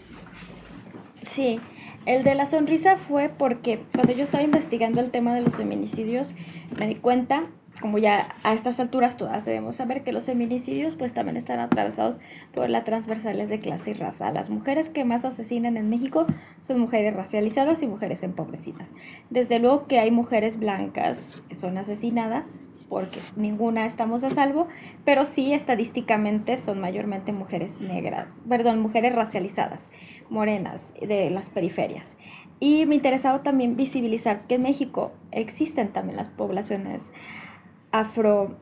Sí, el de la sonrisa fue porque cuando yo estaba investigando el tema de los feminicidios, me di cuenta, como ya a estas alturas todas debemos saber que los feminicidios pues también están atravesados por las transversales de clase y raza. Las mujeres que más asesinan en México son mujeres racializadas y mujeres empobrecidas. Desde luego que hay mujeres blancas que son asesinadas, porque ninguna estamos a salvo, pero sí estadísticamente son mayormente mujeres negras, perdón, mujeres racializadas, morenas, de las periferias. Y me interesaba también visibilizar que en México existen también las poblaciones afro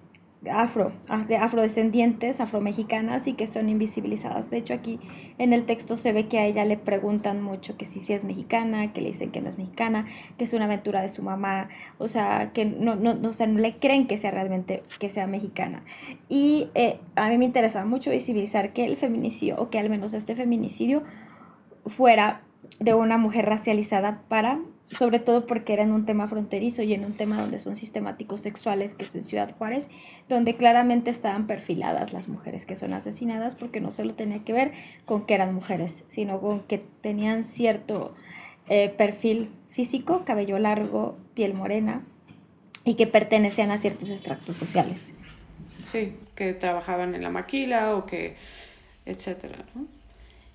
afro, ah, de afrodescendientes, afromexicanas y que son invisibilizadas. De hecho, aquí en el texto se ve que a ella le preguntan mucho que si, si es mexicana, que le dicen que no es mexicana, que es una aventura de su mamá, o sea, que no, no, no, no le creen que sea realmente que sea mexicana. Y eh, a mí me interesa mucho visibilizar que el feminicidio, o que al menos este feminicidio, fuera de una mujer racializada para sobre todo porque era en un tema fronterizo y en un tema donde son sistemáticos sexuales, que es en Ciudad Juárez, donde claramente estaban perfiladas las mujeres que son asesinadas, porque no solo tenía que ver con que eran mujeres, sino con que tenían cierto eh, perfil físico, cabello largo, piel morena, y que pertenecían a ciertos extractos sociales. Sí, que trabajaban en la maquila o que, etcétera, ¿no?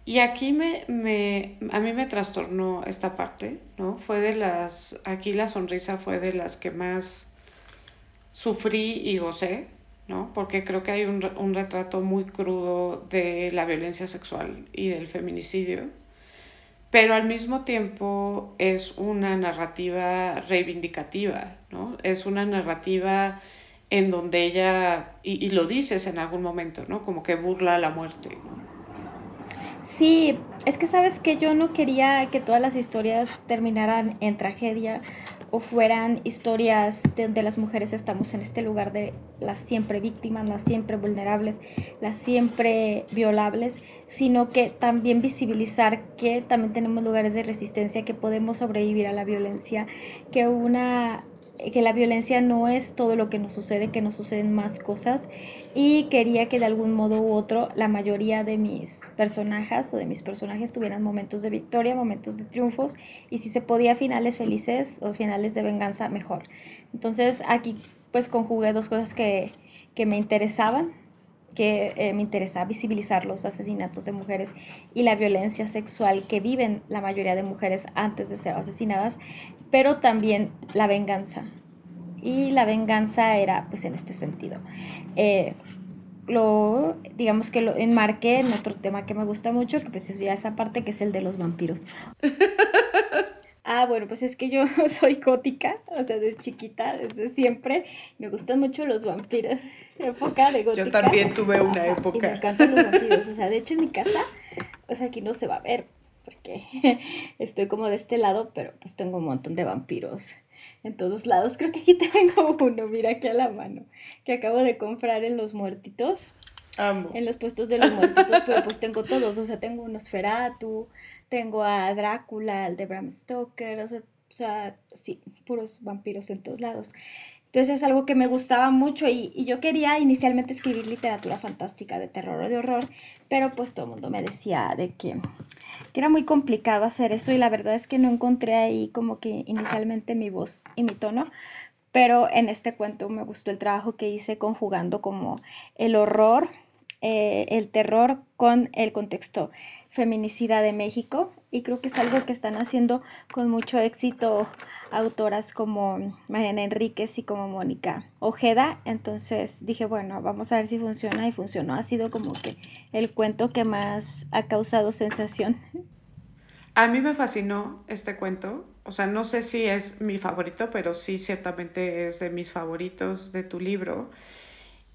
Y aquí me, me, a mí me trastornó esta parte, ¿no? Fue de las, aquí la sonrisa fue de las que más sufrí y gocé, ¿no? Porque creo que hay un, un retrato muy crudo de la violencia sexual y del feminicidio, pero al mismo tiempo es una narrativa reivindicativa, ¿no? Es una narrativa en donde ella, y, y lo dices en algún momento, ¿no? Como que burla a la muerte, ¿no? Sí, es que sabes que yo no quería que todas las historias terminaran en tragedia o fueran historias donde las mujeres estamos en este lugar de las siempre víctimas, las siempre vulnerables, las siempre violables, sino que también visibilizar que también tenemos lugares de resistencia, que podemos sobrevivir a la violencia, que una que la violencia no es todo lo que nos sucede, que nos suceden más cosas y quería que de algún modo u otro la mayoría de mis personajes o de mis personajes tuvieran momentos de victoria, momentos de triunfos y si se podía finales felices o finales de venganza mejor. Entonces aquí pues conjugué dos cosas que, que me interesaban que eh, me interesa visibilizar los asesinatos de mujeres y la violencia sexual que viven la mayoría de mujeres antes de ser asesinadas, pero también la venganza. Y la venganza era pues en este sentido. Eh, lo, digamos que lo enmarqué en otro tema que me gusta mucho, que pues es ya esa parte que es el de los vampiros. *laughs* Ah, bueno, pues es que yo *laughs* soy gótica, o sea, desde chiquita, desde siempre, me gustan mucho los vampiros, *laughs* época de gótica. Yo también tuve una época. Y me encantan los *laughs* vampiros, o sea, de hecho en mi casa, o sea, aquí no se va a ver, porque estoy como de este lado, pero pues tengo un montón de vampiros en todos lados. Creo que aquí tengo uno, mira aquí a la mano, que acabo de comprar en los muertitos. Amo. En los puestos de los muertitos, pero pues tengo todos, o sea, tengo unos Feratu, tengo a Drácula, el de Bram Stoker, o sea, o sea, sí, puros vampiros en todos lados. Entonces es algo que me gustaba mucho y, y, yo quería inicialmente escribir literatura fantástica de terror o de horror, pero pues todo el mundo me decía de que, que, era muy complicado hacer eso y la verdad es que no encontré ahí como que inicialmente mi voz y mi tono, pero en este cuento me gustó el trabajo que hice conjugando como el horror, eh, el terror con el contexto feminicida de México y creo que es algo que están haciendo con mucho éxito autoras como Mariana Enríquez y como Mónica Ojeda. Entonces dije, bueno, vamos a ver si funciona y funcionó. Ha sido como que el cuento que más ha causado sensación. A mí me fascinó este cuento. O sea, no sé si es mi favorito, pero sí ciertamente es de mis favoritos de tu libro.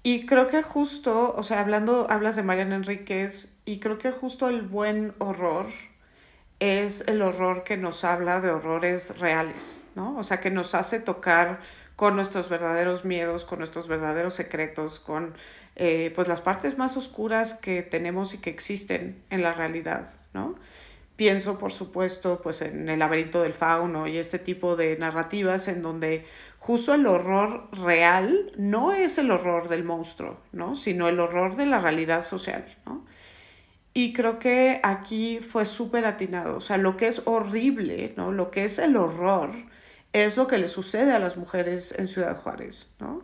Y creo que justo, o sea, hablando, hablas de Mariana Enríquez, y creo que justo el buen horror es el horror que nos habla de horrores reales, ¿no? O sea, que nos hace tocar con nuestros verdaderos miedos, con nuestros verdaderos secretos, con eh, pues las partes más oscuras que tenemos y que existen en la realidad, ¿no? pienso, por supuesto, pues en el laberinto del fauno y este tipo de narrativas en donde justo el horror real no es el horror del monstruo, ¿no? Sino el horror de la realidad social, ¿no? Y creo que aquí fue súper atinado. O sea, lo que es horrible, ¿no? Lo que es el horror es lo que le sucede a las mujeres en Ciudad Juárez, ¿no?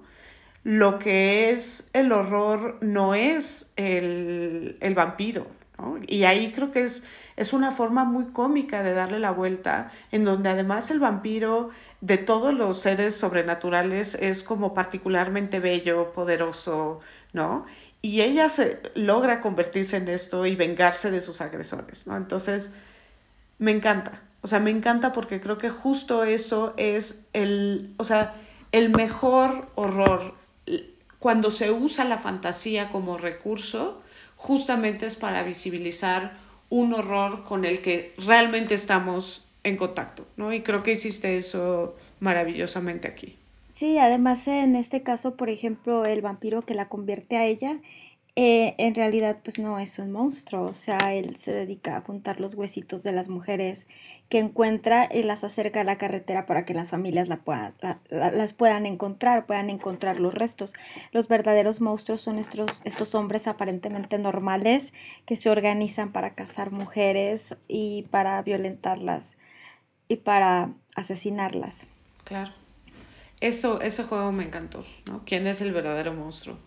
Lo que es el horror no es el, el vampiro, ¿no? Y ahí creo que es, es una forma muy cómica de darle la vuelta, en donde además el vampiro de todos los seres sobrenaturales es como particularmente bello, poderoso, ¿no? y ella se logra convertirse en esto y vengarse de sus agresores, ¿no? Entonces, me encanta. O sea, me encanta porque creo que justo eso es el, o sea, el mejor horror. Cuando se usa la fantasía como recurso, justamente es para visibilizar un horror con el que realmente estamos en contacto, ¿no? Y creo que hiciste eso maravillosamente aquí. Sí, además en este caso, por ejemplo, el vampiro que la convierte a ella, eh, en realidad pues no es un monstruo, o sea, él se dedica a juntar los huesitos de las mujeres que encuentra y las acerca a la carretera para que las familias las puedan encontrar, puedan encontrar los restos. Los verdaderos monstruos son estos, estos hombres aparentemente normales que se organizan para cazar mujeres y para violentarlas y para asesinarlas. Claro. Eso, ese juego me encantó, ¿no? ¿Quién es el verdadero monstruo?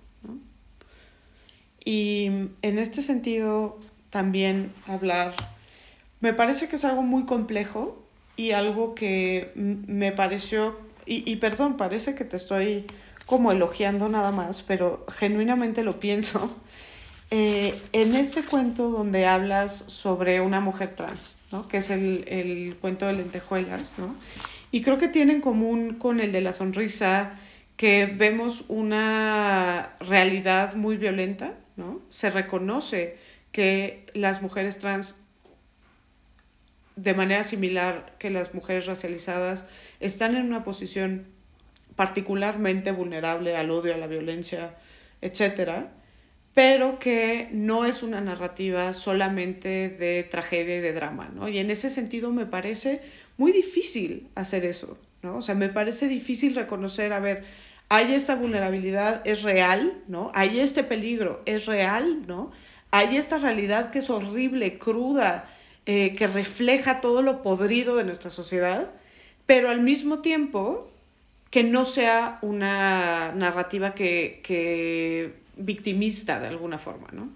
Y en este sentido, también hablar, me parece que es algo muy complejo y algo que me pareció, y, y perdón, parece que te estoy como elogiando nada más, pero genuinamente lo pienso. Eh, en este cuento donde hablas sobre una mujer trans, ¿no? que es el, el cuento de lentejuelas, ¿no? Y creo que tiene en común con el de la sonrisa que vemos una realidad muy violenta, ¿no? Se reconoce que las mujeres trans, de manera similar que las mujeres racializadas, están en una posición particularmente vulnerable al odio, a la violencia, etcétera, pero que no es una narrativa solamente de tragedia y de drama, ¿no? Y en ese sentido me parece muy difícil hacer eso, ¿no? O sea, me parece difícil reconocer, a ver, hay esta vulnerabilidad, es real, ¿no? Hay este peligro, es real, ¿no? Hay esta realidad que es horrible, cruda, eh, que refleja todo lo podrido de nuestra sociedad, pero al mismo tiempo que no sea una narrativa que, que victimista de alguna forma, ¿no?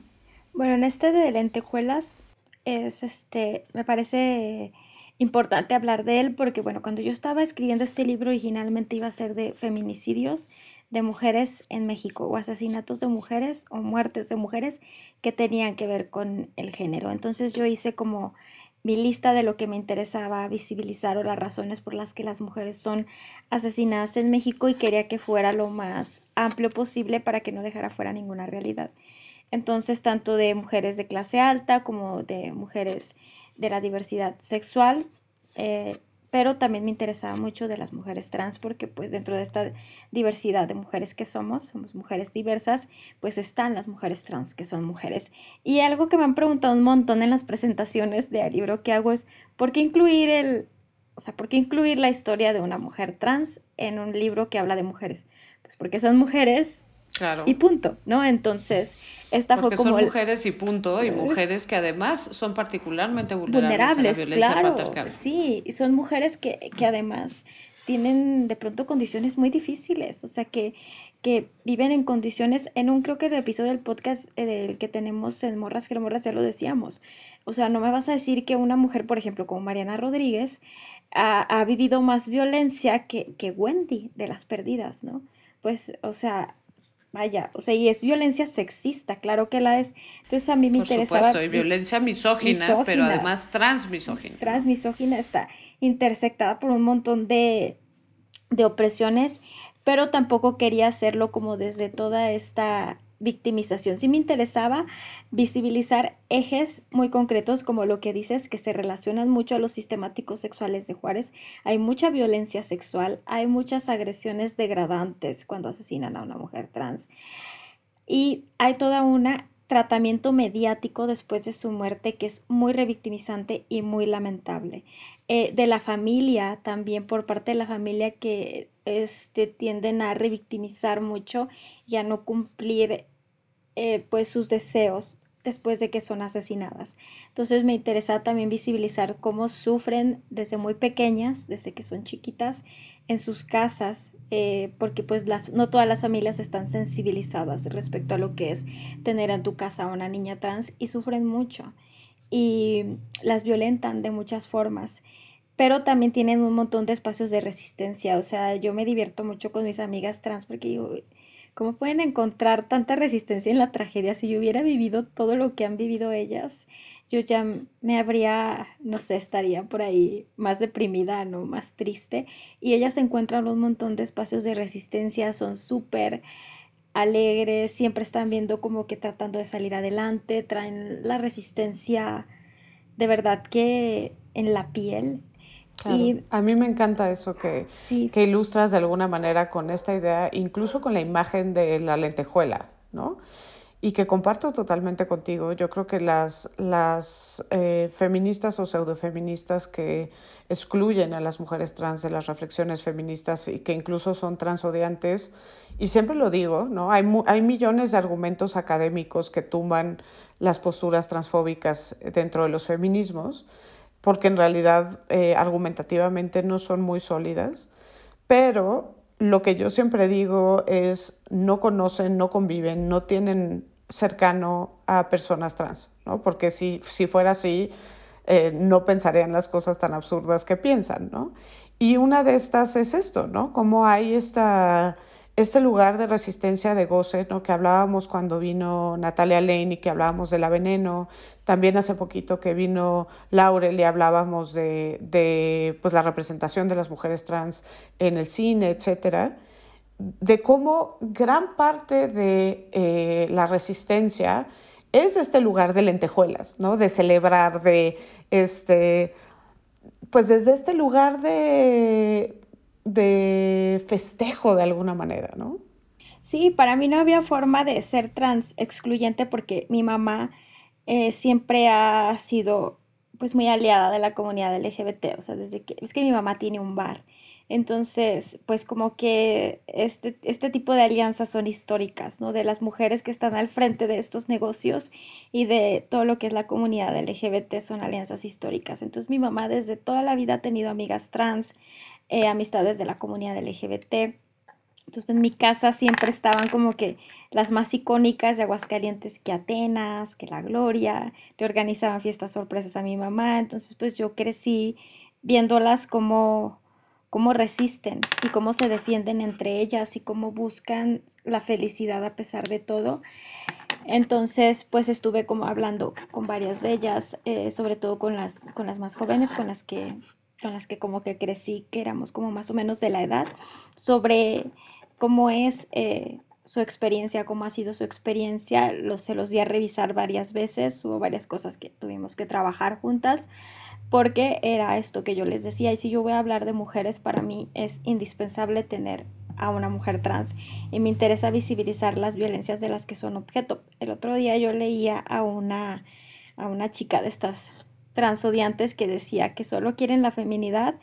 Bueno, en este de lentejuelas es este, me parece importante hablar de él porque, bueno, cuando yo estaba escribiendo este libro originalmente iba a ser de feminicidios de mujeres en México o asesinatos de mujeres o muertes de mujeres que tenían que ver con el género. Entonces yo hice como mi lista de lo que me interesaba visibilizar o las razones por las que las mujeres son asesinadas en México y quería que fuera lo más amplio posible para que no dejara fuera ninguna realidad. Entonces, tanto de mujeres de clase alta como de mujeres de la diversidad sexual, eh, pero también me interesaba mucho de las mujeres trans porque pues dentro de esta diversidad de mujeres que somos, somos mujeres diversas, pues están las mujeres trans que son mujeres. Y algo que me han preguntado un montón en las presentaciones del libro que hago es, ¿por qué incluir el, o sea, por qué incluir la historia de una mujer trans en un libro que habla de mujeres? Pues porque son mujeres Claro. Y punto, ¿no? Entonces, esta fue como. Son mujeres y punto, y mujeres que además son particularmente vulnerables, a la violencia claro, patriarcal. Sí, y son mujeres que, que además tienen de pronto condiciones muy difíciles, o sea, que, que viven en condiciones, en un creo que el episodio del podcast eh, del que tenemos en Morras que Morras ya lo decíamos, o sea, no me vas a decir que una mujer, por ejemplo, como Mariana Rodríguez, ha, ha vivido más violencia que, que Wendy de las perdidas, ¿no? Pues, o sea, Vaya, o sea, y es violencia sexista, claro que la es. Entonces a mí me interesa interesaba... Supuesto, y violencia misógina, pero además transmisógina. Transmisógina está intersectada por un montón de, de opresiones, pero tampoco quería hacerlo como desde toda esta victimización. Sí me interesaba visibilizar ejes muy concretos como lo que dices, que se relacionan mucho a los sistemáticos sexuales de Juárez. Hay mucha violencia sexual, hay muchas agresiones degradantes cuando asesinan a una mujer trans. Y hay toda una tratamiento mediático después de su muerte que es muy revictimizante y muy lamentable. Eh, de la familia también, por parte de la familia que este, tienden a revictimizar mucho y a no cumplir eh, pues sus deseos después de que son asesinadas. Entonces me interesa también visibilizar cómo sufren desde muy pequeñas, desde que son chiquitas, en sus casas, eh, porque pues las, no todas las familias están sensibilizadas respecto a lo que es tener en tu casa a una niña trans y sufren mucho y las violentan de muchas formas pero también tienen un montón de espacios de resistencia. O sea, yo me divierto mucho con mis amigas trans porque digo, ¿cómo pueden encontrar tanta resistencia en la tragedia? Si yo hubiera vivido todo lo que han vivido ellas, yo ya me habría, no sé, estaría por ahí más deprimida, ¿no? Más triste. Y ellas encuentran un montón de espacios de resistencia, son súper alegres, siempre están viendo como que tratando de salir adelante, traen la resistencia de verdad que en la piel. Y, a mí me encanta eso que, que ilustras de alguna manera con esta idea, incluso con la imagen de la lentejuela, ¿no? Y que comparto totalmente contigo. Yo creo que las, las eh, feministas o pseudofeministas que excluyen a las mujeres trans de las reflexiones feministas y que incluso son transodiantes, y siempre lo digo, ¿no? Hay, hay millones de argumentos académicos que tumban las posturas transfóbicas dentro de los feminismos porque en realidad eh, argumentativamente no son muy sólidas, pero lo que yo siempre digo es no conocen, no conviven, no tienen cercano a personas trans, ¿no? porque si, si fuera así, eh, no pensarían las cosas tan absurdas que piensan. ¿no? Y una de estas es esto, ¿no? Cómo hay esta este lugar de resistencia de goce, ¿no? que hablábamos cuando vino Natalia Lane y que hablábamos de la veneno, también hace poquito que vino Laurel y hablábamos de, de pues, la representación de las mujeres trans en el cine, etcétera, de cómo gran parte de eh, la resistencia es este lugar de lentejuelas, ¿no? de celebrar, de, este, pues desde este lugar de de festejo de alguna manera, ¿no? Sí, para mí no había forma de ser trans excluyente porque mi mamá eh, siempre ha sido pues muy aliada de la comunidad LGBT, o sea, desde que es que mi mamá tiene un bar. Entonces, pues como que este, este tipo de alianzas son históricas, ¿no? De las mujeres que están al frente de estos negocios y de todo lo que es la comunidad LGBT son alianzas históricas. Entonces mi mamá desde toda la vida ha tenido amigas trans, eh, amistades de la comunidad LGBT. Entonces, en mi casa siempre estaban como que las más icónicas de Aguascalientes que Atenas, que La Gloria, le organizaban fiestas sorpresas a mi mamá. Entonces, pues yo crecí viéndolas como cómo resisten y cómo se defienden entre ellas y cómo buscan la felicidad a pesar de todo. Entonces, pues estuve como hablando con varias de ellas, eh, sobre todo con las, con las más jóvenes, con las que con las que como que crecí, que éramos como más o menos de la edad, sobre cómo es eh, su experiencia, cómo ha sido su experiencia. Los, se los di a revisar varias veces, hubo varias cosas que tuvimos que trabajar juntas, porque era esto que yo les decía, y si yo voy a hablar de mujeres, para mí es indispensable tener a una mujer trans y me interesa visibilizar las violencias de las que son objeto. El otro día yo leía a una, a una chica de estas transodiantes que decía que solo quieren la feminidad,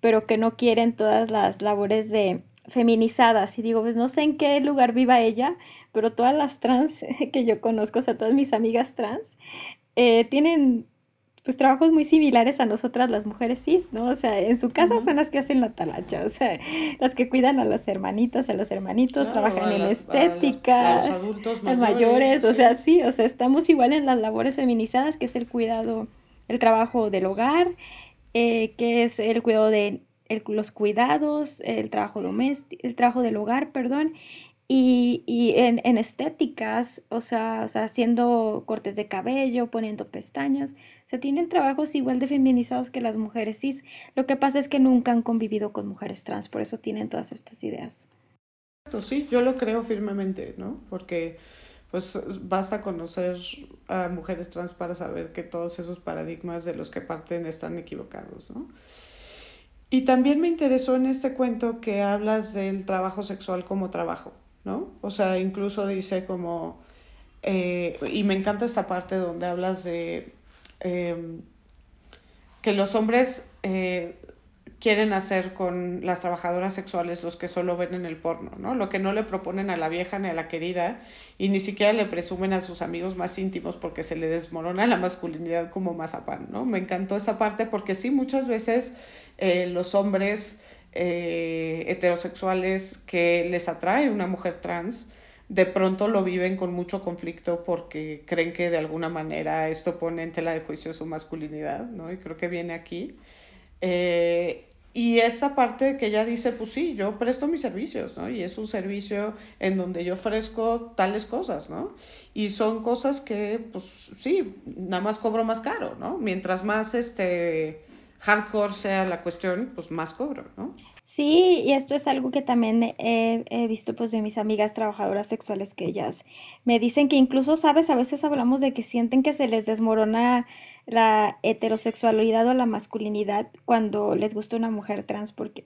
pero que no quieren todas las labores de feminizadas. Y digo, pues no sé en qué lugar viva ella, pero todas las trans *laughs* que yo conozco, o sea, todas mis amigas trans, eh, tienen pues trabajos muy similares a nosotras las mujeres cis, ¿no? O sea, en su casa son las que hacen la talacha, o sea, las que cuidan a las hermanitas, a los hermanitos, trabajan en estética, a los, adultos mayores, o sea, sí, o sea, estamos igual en las labores feminizadas, que es el cuidado el trabajo del hogar, eh, que es el cuidado de los cuidados, el trabajo doméstico, el trabajo del hogar, perdón, y, en, estéticas, o sea, o sea, haciendo cortes de cabello, poniendo pestañas, o sea, tienen trabajos igual de feminizados que las mujeres cis. Lo que pasa es que nunca han convivido con mujeres trans, por eso tienen todas estas ideas. Sí, yo lo creo firmemente, ¿no? Porque pues basta conocer a mujeres trans para saber que todos esos paradigmas de los que parten están equivocados, ¿no? Y también me interesó en este cuento que hablas del trabajo sexual como trabajo, ¿no? O sea, incluso dice como eh, y me encanta esta parte donde hablas de em, que los hombres eh, quieren hacer con las trabajadoras sexuales los que solo ven en el porno, ¿no? Lo que no le proponen a la vieja ni a la querida y ni siquiera le presumen a sus amigos más íntimos porque se le desmorona la masculinidad como mazapán, ¿no? Me encantó esa parte porque sí, muchas veces eh, los hombres eh, heterosexuales que les atrae una mujer trans, de pronto lo viven con mucho conflicto porque creen que de alguna manera esto pone en tela de juicio su masculinidad, ¿no? Y creo que viene aquí. Eh, y esa parte que ella dice, pues sí, yo presto mis servicios, ¿no? Y es un servicio en donde yo ofrezco tales cosas, ¿no? Y son cosas que, pues sí, nada más cobro más caro, ¿no? Mientras más, este, hardcore sea la cuestión, pues más cobro, ¿no? Sí, y esto es algo que también he, he, visto pues de mis amigas trabajadoras sexuales que ellas me dicen que incluso, sabes, a veces hablamos de que sienten que se les desmorona la heterosexualidad o la masculinidad cuando les gusta una mujer trans porque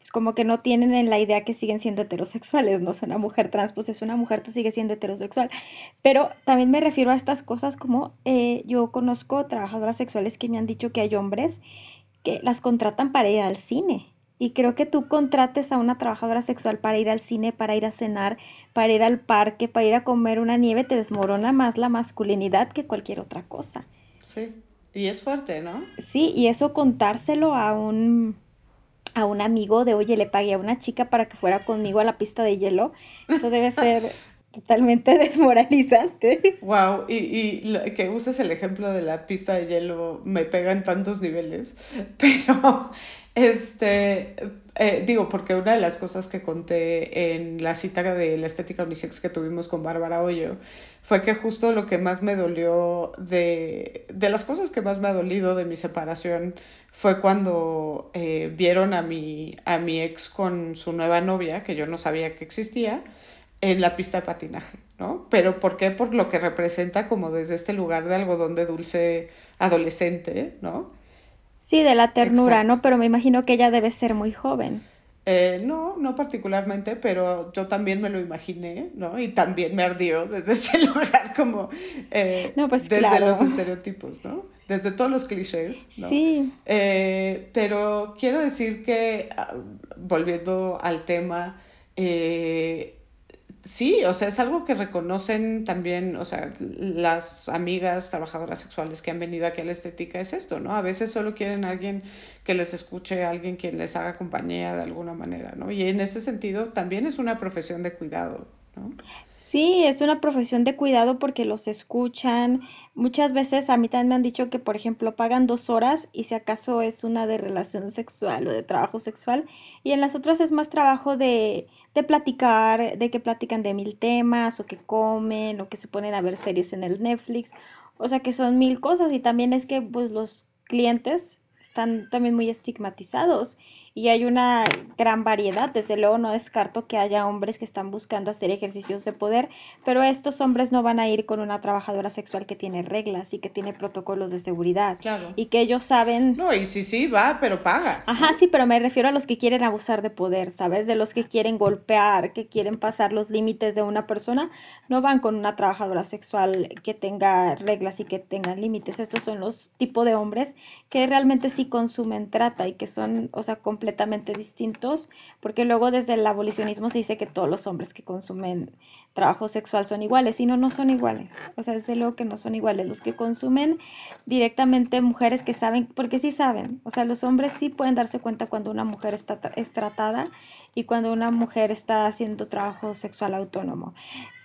pues como que no tienen en la idea que siguen siendo heterosexuales, no son una mujer trans, pues es una mujer, tú sigues siendo heterosexual. Pero también me refiero a estas cosas como eh, yo conozco trabajadoras sexuales que me han dicho que hay hombres que las contratan para ir al cine. Y creo que tú contrates a una trabajadora sexual para ir al cine, para ir a cenar, para ir al parque, para ir a comer una nieve, te desmorona más la masculinidad que cualquier otra cosa. Sí, y es fuerte, ¿no? Sí, y eso contárselo a un a un amigo de, oye, le pagué a una chica para que fuera conmigo a la pista de hielo, eso debe *laughs* ser totalmente desmoralizante. Wow, y, y que uses el ejemplo de la pista de hielo me pega en tantos niveles, *laughs* pero este, eh, digo, porque una de las cosas que conté en la cita de la estética unisex que tuvimos con Bárbara Hoyo fue que justo lo que más me dolió de, de las cosas que más me ha dolido de mi separación fue cuando eh, vieron a mi, a mi ex con su nueva novia, que yo no sabía que existía, en la pista de patinaje, ¿no? Pero ¿por qué? Por lo que representa como desde este lugar de algodón de dulce adolescente, ¿no? Sí, de la ternura, ¿no? Pero me imagino que ella debe ser muy joven. Eh, no, no particularmente, pero yo también me lo imaginé, ¿no? Y también me ardió desde *laughs* ese lugar como eh, no, pues, desde los estereotipos, ¿no? Desde todos los clichés, ¿no? Sí. Eh, pero quiero decir que, ah, volviendo al tema, eh, Sí, o sea, es algo que reconocen también, o sea, las amigas trabajadoras sexuales que han venido aquí a la estética es esto, ¿no? A veces solo quieren alguien que les escuche, alguien quien les haga compañía de alguna manera, ¿no? Y en ese sentido también es una profesión de cuidado, ¿no? Sí, es una profesión de cuidado porque los escuchan. Muchas veces a mí también me han dicho que, por ejemplo, pagan dos horas y si acaso es una de relación sexual o de trabajo sexual, y en las otras es más trabajo de de platicar, de que platican de mil temas o que comen o que se ponen a ver series en el Netflix. O sea que son mil cosas y también es que pues los clientes están también muy estigmatizados y hay una gran variedad. Desde luego no descarto que haya hombres que están buscando hacer ejercicios de poder, pero estos hombres no van a ir con una trabajadora sexual que tiene reglas y que tiene protocolos de seguridad. Claro. Y que ellos saben... No, y sí, sí, va, pero paga. Ajá, sí, pero me refiero a los que quieren abusar de poder, ¿sabes? De los que quieren golpear, que quieren pasar los límites de una persona, no van con una trabajadora sexual que tenga reglas y que tenga límites. Estos son los tipos de hombres que realmente sí consumen trata y que son, o sea, completamente distintos, porque luego desde el abolicionismo se dice que todos los hombres que consumen trabajo sexual son iguales, y no, no son iguales. O sea, desde luego que no son iguales. Los que consumen directamente mujeres que saben, porque sí saben, o sea, los hombres sí pueden darse cuenta cuando una mujer está es tratada y cuando una mujer está haciendo trabajo sexual autónomo.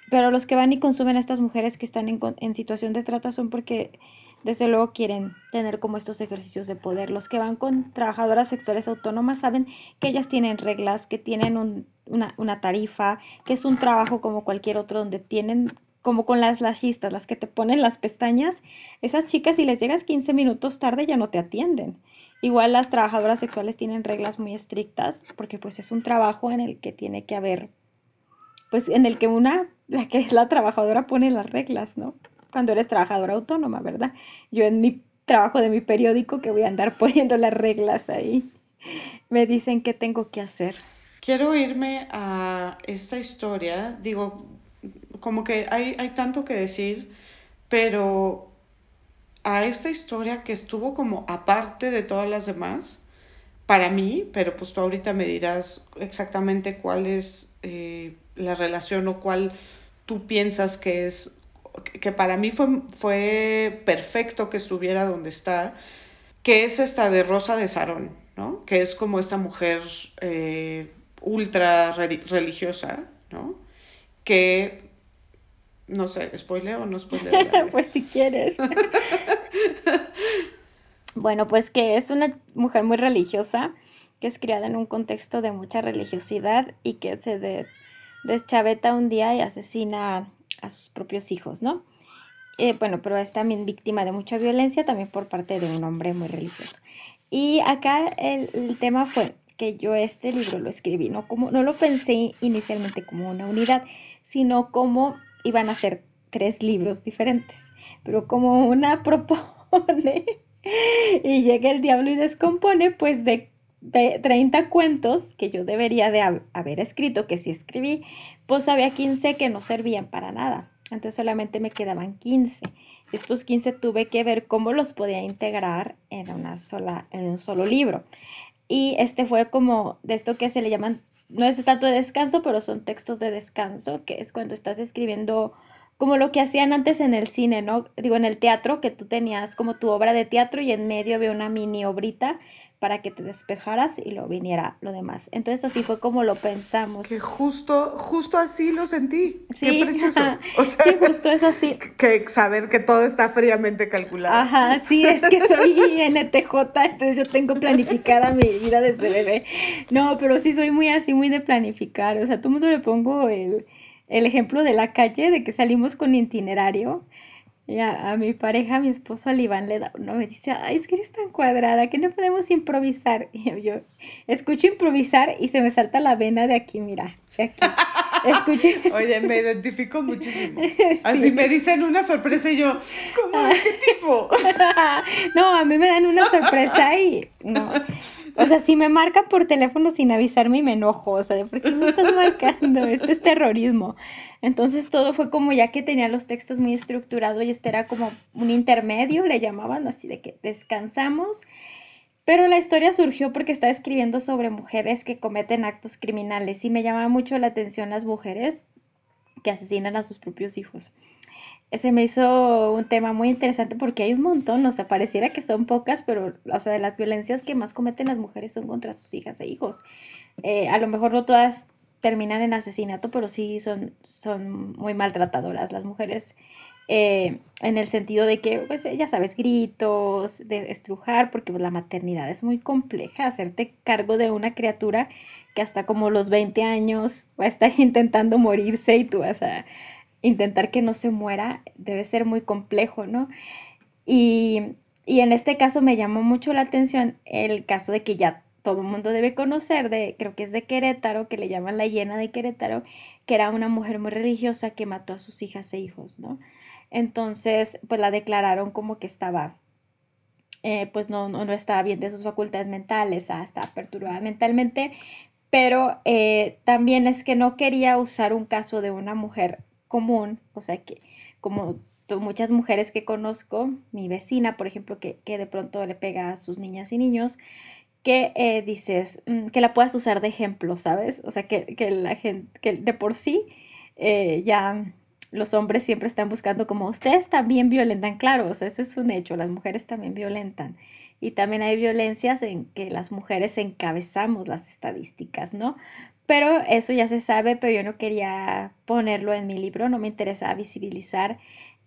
Pero los que van y consumen a estas mujeres que están en, en situación de trata son porque desde luego quieren tener como estos ejercicios de poder. Los que van con trabajadoras sexuales autónomas saben que ellas tienen reglas, que tienen una, una, tarifa, que es un trabajo como cualquier otro donde tienen como con las lashistas, las que te ponen las pestañas, esas chicas si les llegas 15 minutos tarde ya no te atienden. Igual las trabajadoras sexuales tienen reglas muy estrictas porque pues es un trabajo en el que tiene que haber, pues en el que una, la que es la trabajadora pone las reglas, ¿no? Cuando eres trabajadora autónoma, ¿verdad? Yo en mi trabajo de mi periódico que voy a andar *laughs* poniendo las reglas ahí, me dicen qué tengo que hacer. Quiero irme a esta historia, digo, como que hay, hay tanto que decir, pero a esta historia que estuvo como aparte de todas las demás, para mí, pero pues tú ahorita me dirás exactamente cuál es eh, la relación o cuál tú piensas que es, que para mí fue, fue perfecto que estuviera donde está, que es esta de Rosa de Sarón, ¿no? Que es como esta mujer eh, ultra religiosa, ¿no? Que, no sé, ¿spoiler o no spoiler? *laughs* pues si quieres. *laughs* bueno, pues que es una mujer muy religiosa, que es criada en un contexto de mucha religiosidad y que se deschaveta un día y asesina a sus propios hijos, ¿no? Eh, bueno, pero es también víctima de mucha violencia, también por parte de un hombre muy religioso. Y acá el, tema fue que yo este libro lo escribí, no, como, no lo pensé inicialmente como una unidad, sino como iban a ser tres libros diferentes, pero como una *laughs* propone y llega el diablo y descompone, pues de, de 30 cuentos que yo debería de haber escrito, que sí escribí, pues había 15 que no servían para nada. Entonces solamente me quedaban 15. Estos 15 tuve que ver cómo los podía integrar en, una sola, en un solo libro. Y este fue como de esto que se le llaman, no es tanto de descanso, pero son textos de descanso, que es cuando estás escribiendo como lo que hacían antes en el cine, ¿no? Digo, en el teatro, que tú tenías como tu obra de teatro y en medio había una mini obrita para que te despejaras y lo viniera lo demás. Entonces así fue como lo pensamos. Que justo, justo así lo sentí. Sí, Qué precioso. *laughs* sí, justo es así. *laughs* Que saber que todo está fríamente calculado. Ajá, sí, es que soy NTJ, entonces yo tengo planificada mi vida desde bebé. No, pero sí soy muy así, muy de planificar. O sea, todo el mundo le pongo el, el ejemplo de la calle, de que salimos con itinerario y a, mi pareja, a mi esposo, al Iván, le da, no me dice, ay, es que eres tan cuadrada, que no podemos improvisar. *laughs* Y yo, escucho improvisar y se me salta la vena de aquí, mira, de aquí. *laughs* Escucho. Oye, me identifico muchísimo. Así me dicen una sorpresa y yo, ¿cómo? ¿Qué *laughs* tipo? no, a mí me dan una sorpresa y no. O sea, si me marca por teléfono sin avisarme y me enojo, o sea, ¿por qué me estás marcando? Este es terrorismo. Entonces todo fue como ya que tenía los textos muy estructurados y este era como un intermedio, le llamaban así de que descansamos. Pero la historia surgió porque estaba escribiendo sobre mujeres que cometen actos criminales y me llama mucho la atención las mujeres que asesinan a sus propios hijos se me hizo un tema muy interesante porque hay un montón, o sea, pareciera que son pocas, pero, o sea, de las violencias que más cometen las mujeres son contra sus hijas e hijos. Eh, a lo mejor no todas terminan en asesinato, pero sí son, son muy maltratadoras las mujeres. Eh, en el sentido de que, pues, ya sabes, gritos, de estrujar, porque la maternidad es muy compleja, hacerte cargo de una criatura que hasta como los 20 años va a estar *laughs* intentando morirse y tú vas a intentar que no se muera debe ser muy complejo, ¿no? Y, en este caso me llamó mucho la atención el caso de que ya todo el mundo debe conocer, de, creo que es de Querétaro, que le llaman la hiena de Querétaro, que era una mujer muy religiosa que mató a sus hijas e hijos, ¿no? Entonces, pues la declararon como que estaba, eh, pues no, no, estaba bien de sus facultades mentales, ah, estaba perturbada mentalmente, pero eh, también es que no quería usar un caso de una mujer común, o sea que como muchas mujeres que conozco, mi vecina, por ejemplo, que, de pronto le pega a sus niñas y niños, que eh, dices, mm, que la puedas usar de ejemplo, ¿sabes? O sea, que, la gente, que de por sí eh, ya los hombres siempre están buscando como ustedes también violentan, claro, o sea, eso es un hecho, las mujeres también violentan. Y también hay violencias en que las mujeres encabezamos las estadísticas, ¿no? Pero eso ya se sabe, pero yo no quería ponerlo en mi libro, no me interesa visibilizar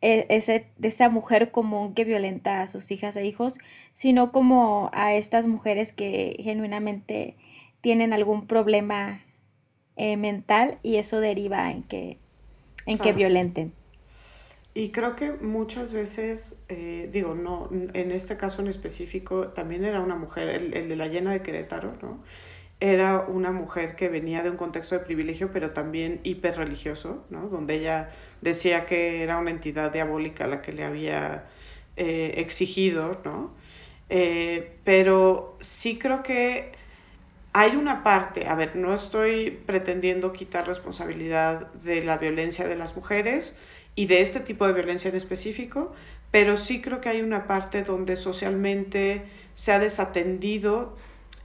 e, ese, de esa mujer común que violenta a sus hijas e hijos, sino como a estas mujeres que genuinamente tienen algún problema eh, mental y eso deriva en que, en que violenten. Y creo que muchas veces, eh, digo, no, en este caso en específico, también era una mujer, el, el de la llena de Querétaro, ¿no? Era una mujer que venía de un contexto de privilegio, pero también hiperreligioso, ¿no? Donde ella decía que era una entidad diabólica la que le había eh, exigido, ¿no? Eh, pero sí creo que hay una parte, a ver, no estoy pretendiendo quitar responsabilidad de la violencia de las mujeres y de este tipo de violencia en específico, pero sí creo que hay una parte donde socialmente se ha desatendido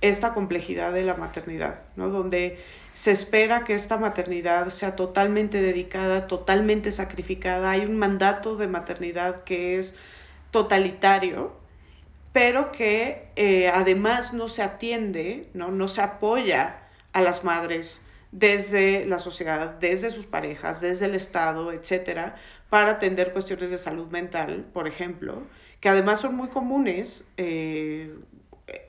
esta complejidad de la maternidad, ¿no? Donde se espera que esta maternidad sea totalmente dedicada, totalmente sacrificada. Hay un mandato de maternidad que es totalitario, pero que eh, además no se atiende, ¿no? no se apoya a las madres desde la sociedad, desde sus parejas, desde el Estado, etcétera, para atender cuestiones de salud mental, por ejemplo, que además son muy comunes eh,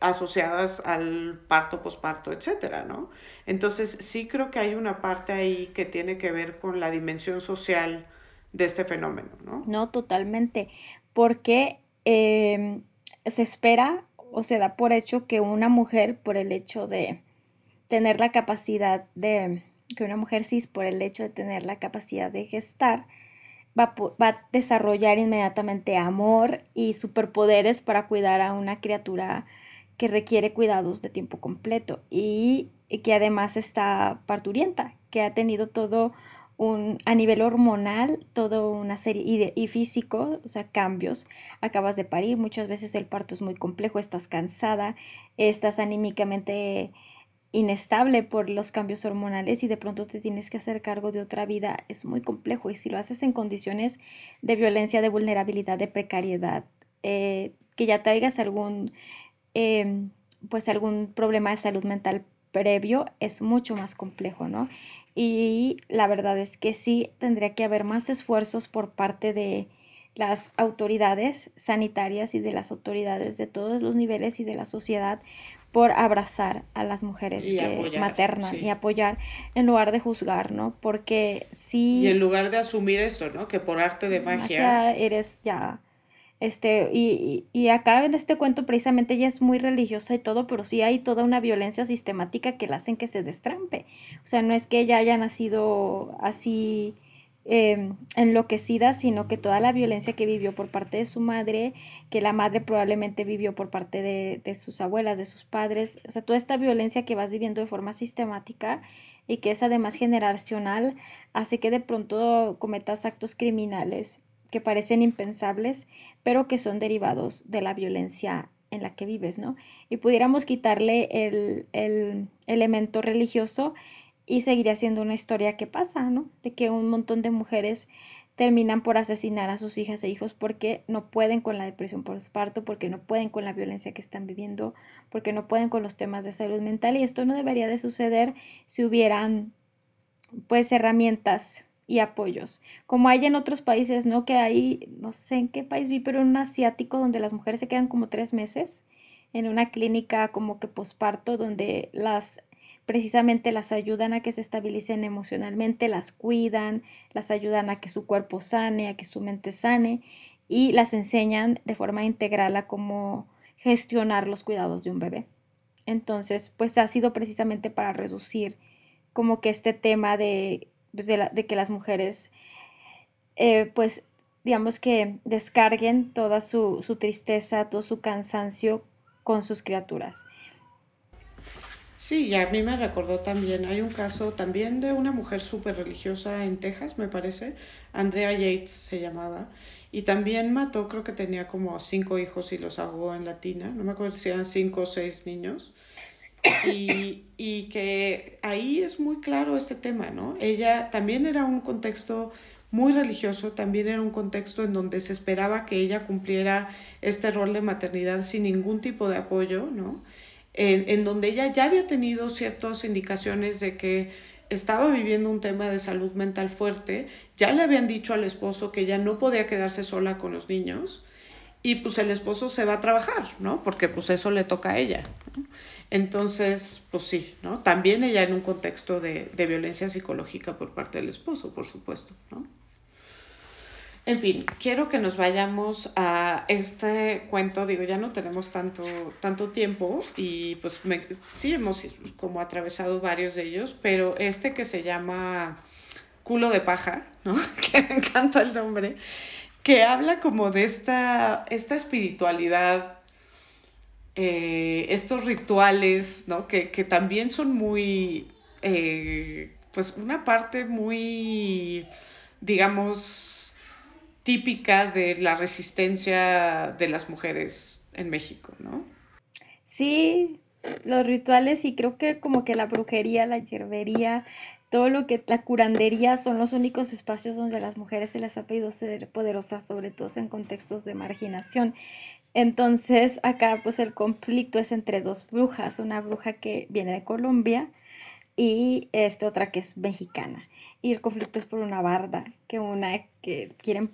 asociadas al parto, posparto, etcétera, ¿no? Entonces, sí creo que hay una parte ahí que tiene que ver con la dimensión social de este fenómeno, ¿no? No, totalmente, porque em, se espera o se da por hecho que una mujer, por el hecho de tener la capacidad de, que una mujer cis, por el hecho de tener la capacidad de gestar, va, va a desarrollar inmediatamente amor y superpoderes para cuidar a una criatura que requiere cuidados de tiempo completo y, que además está parturienta, que ha tenido todo un, a nivel hormonal, toda una serie y, y, físico, o sea, cambios. Acabas de parir, muchas veces el parto es muy complejo, estás cansada, estás anímicamente inestable por los cambios hormonales y de pronto te tienes que hacer cargo de otra vida, es muy complejo. Y si lo haces en condiciones de violencia, de vulnerabilidad, de precariedad, eh, que ya traigas algún Em, pues algún problema de salud mental previo es mucho más complejo, ¿no? Y la verdad es que sí tendría que haber más esfuerzos por parte de las autoridades sanitarias y de las autoridades de todos los niveles y de la sociedad por abrazar a las mujeres que maternan y apoyar en lugar de juzgar, ¿no? Porque sí... Y en lugar de asumir eso, ¿no? Que por arte de magia... magia eres ya este, y, y, acá en este cuento precisamente ella es muy religiosa y todo, pero sí hay toda una violencia sistemática que la hacen que se destrampe. O sea, no es que ella haya nacido así em, enloquecida, sino que toda la violencia que vivió por parte de su madre, que la madre probablemente vivió por parte de, de sus abuelas, de sus padres, o sea, toda esta violencia que vas viviendo de forma sistemática y que es además generacional, hace que de pronto cometas actos criminales que parecen impensables, pero que son derivados de la violencia en la que vives, ¿no? Y pudiéramos quitarle el, el elemento religioso y seguiría siendo una historia que pasa, ¿no? De que un montón de mujeres terminan por asesinar a sus hijas e hijos porque no pueden con la depresión postparto, porque no pueden con la violencia que están viviendo, porque no pueden con los temas de salud mental y esto no debería de suceder si hubieran pues herramientas y apoyos, como hay en otros países, ¿no? Que hay, no sé en qué país vi, pero en un asiático donde las mujeres se quedan como tres meses en una clínica como que posparto, donde las precisamente las ayudan a que se estabilicen emocionalmente, las cuidan, las ayudan a que su cuerpo sane, a que su mente sane y las enseñan de forma integral a cómo gestionar los cuidados de un bebé. Entonces, pues ha sido precisamente para reducir como que este tema de pues, de, que las mujeres, eh, pues, digamos que descarguen toda su, tristeza, todo su cansancio con sus criaturas. Sí, y a mí me recordó también, hay un caso también de una mujer súper religiosa en Texas, me parece, Andrea Yates se llamaba, y también mató, creo que tenía como cinco hijos y los ahogó en Latina, no me acuerdo si eran cinco o seis niños, y, y, que ahí es muy claro este tema, ¿no? Ella también era un contexto muy religioso, también era un contexto en donde se esperaba que ella cumpliera este rol de maternidad sin ningún tipo de apoyo, ¿no? En, en donde ella ya había tenido ciertas indicaciones de que estaba viviendo un tema de salud mental fuerte, ya le habían dicho al esposo que ella no podía quedarse sola con los niños y pues el esposo se va a trabajar, ¿no? Porque pues eso le toca a ella. ¿no? Entonces, pues sí, ¿no? También ella en un contexto de, violencia psicológica por parte del esposo, por supuesto, ¿no? En fin, quiero que nos vayamos a este cuento, digo, ya no tenemos tanto, tanto tiempo y pues sí hemos como atravesado varios de ellos, pero este que se llama Culo de paja, ¿no? *laughs* que me encanta el nombre, que habla como de esta, esta espiritualidad eh, estos rituales, ¿no? Que, también son muy, eh, pues una parte muy, digamos, típica de la resistencia de las mujeres en México, ¿no? Sí, los rituales y creo que como que la brujería, la hierbería, todo lo que la curandería son los únicos espacios donde a las mujeres se les ha pedido ser poderosas, sobre todo en contextos de marginación. Entonces acá pues el conflicto es entre dos brujas, una bruja que viene de Colombia y esta otra que es mexicana. Y el conflicto es por una barda, que una que quieren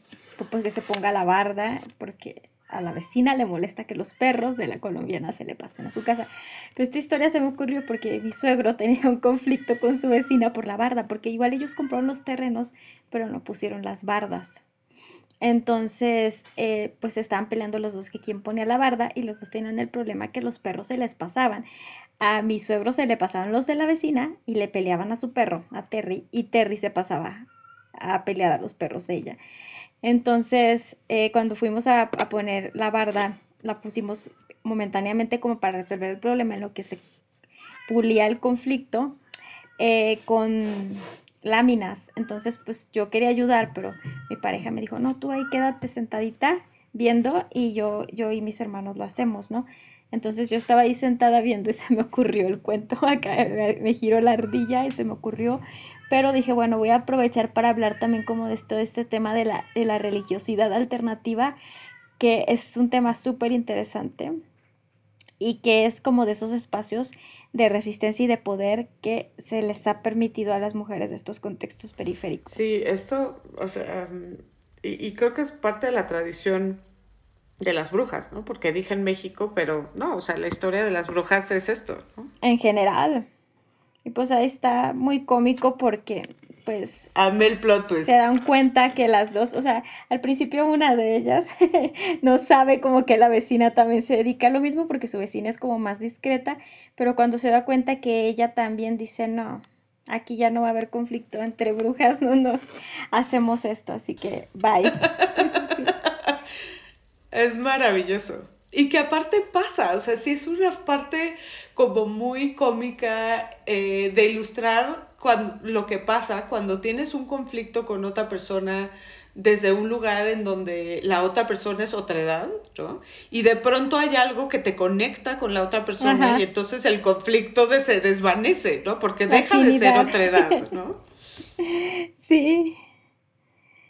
pues que se ponga la barda porque a la vecina le molesta que los perros de la colombiana se le pasen a su casa. Pero esta historia se me ocurrió porque mi suegro *laughs* tenía un conflicto con su vecina por la barda, porque igual ellos compraron los terrenos, pero no pusieron las bardas. Entonces, eh, pues estaban peleando los dos que quién ponía la barda y los dos tenían el problema que los perros se les pasaban. A mi suegro se le pasaban los de la vecina y le peleaban a su perro, a Terry, y Terry se pasaba a pelear a los perros de ella. Entonces, eh, cuando fuimos a, poner la barda, la pusimos momentáneamente como para resolver el problema en lo que se pulía el conflicto eh, con láminas. Entonces, pues yo quería ayudar, pero mi pareja me dijo, no, tú ahí quédate sentadita viendo y yo, yo y mis hermanos lo hacemos, ¿no? Entonces yo estaba ahí sentada viendo y *laughs* se me ocurrió el cuento, acá me, giró la ardilla y se me ocurrió, pero dije, bueno, voy a aprovechar para hablar también como de esto, este tema de la, de la religiosidad alternativa, que es un tema súper interesante y que es como de esos espacios de resistencia y de poder que se les ha permitido a las mujeres de estos contextos periféricos. Sí, esto, o sea, y, creo que es parte de la tradición de las brujas, ¿no? Porque dije en México, pero no, o sea, la historia de las brujas es esto, ¿no? En general. Y pues ahí está muy cómico porque pues el plot se dan cuenta que las dos, o sea, al principio una de ellas *laughs* no sabe como que la vecina también se dedica a lo mismo porque su vecina es como más discreta, pero cuando se da cuenta que ella también dice, no, aquí ya no va a haber conflicto entre brujas, no nos hacemos esto, así que bye. *laughs* Es maravilloso. Y que aparte pasa, o sea, sí es una parte como muy cómica eh, de ilustrar cuando, lo que pasa cuando tienes un conflicto con otra persona desde un lugar en donde la otra persona es otra edad, ¿no? Y de pronto hay algo que te conecta con la otra persona y entonces el conflicto de se desvanece, ¿no? Porque deja de ser otra edad, ¿no? *laughs* Sí.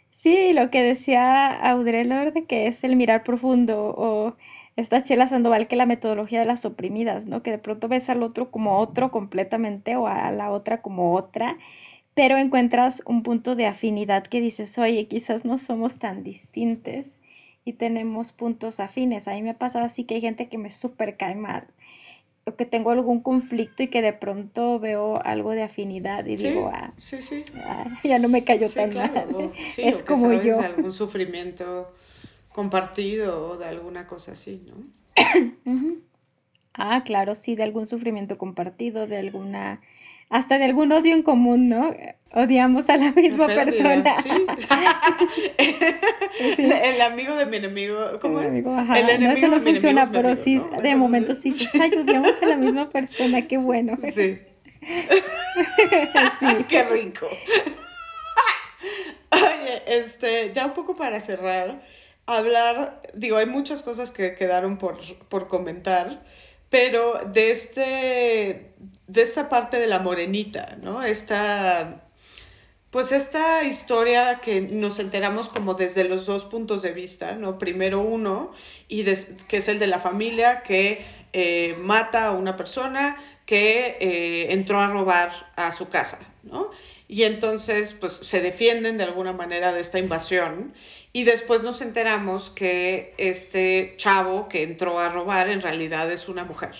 Sí, lo que decía Audre Lorde, que es el mirar profundo o esta Chela Sandoval que la metodología de las oprimidas, ¿no? Que de pronto ves al otro como otro completamente o a la otra como otra, pero encuentras un punto de afinidad que dices, oye, quizás no somos tan distintos y tenemos puntos afines. A mí me ha pasado así que hay gente que me súper cae mal o que tengo algún conflicto y que de pronto veo algo de afinidad y digo, ah, sí, sí. Ah, ya no me cayó tan mal. es como yo. algún sufrimiento compartido o de alguna cosa así, ¿no? Ah, claro, sí, de algún sufrimiento compartido, de alguna, hasta de algún odio en común, ¿no? Odiamos a la misma persona. ¿sí? *laughs* El amigo de mi enemigo, ¿cómo es? el enemigo no, eso no funciona, pero sí, de momento sí, sí, odiamos a la misma persona, qué bueno. Sí. *laughs* sí. Qué rico. *laughs* Oye, este, ya un poco para cerrar, hablar, digo, hay muchas cosas que quedaron por, por comentar, pero de este, de esta parte de la morenita, ¿no? Esta, pues esta historia que nos enteramos como desde los dos puntos de vista, ¿no? Primero uno, y que es el de la familia que eh, mata a una persona que eh, entró a robar a su casa, ¿no? Y entonces, pues se defienden de alguna manera de esta invasión y después nos enteramos que este chavo que entró a robar en realidad es una mujer.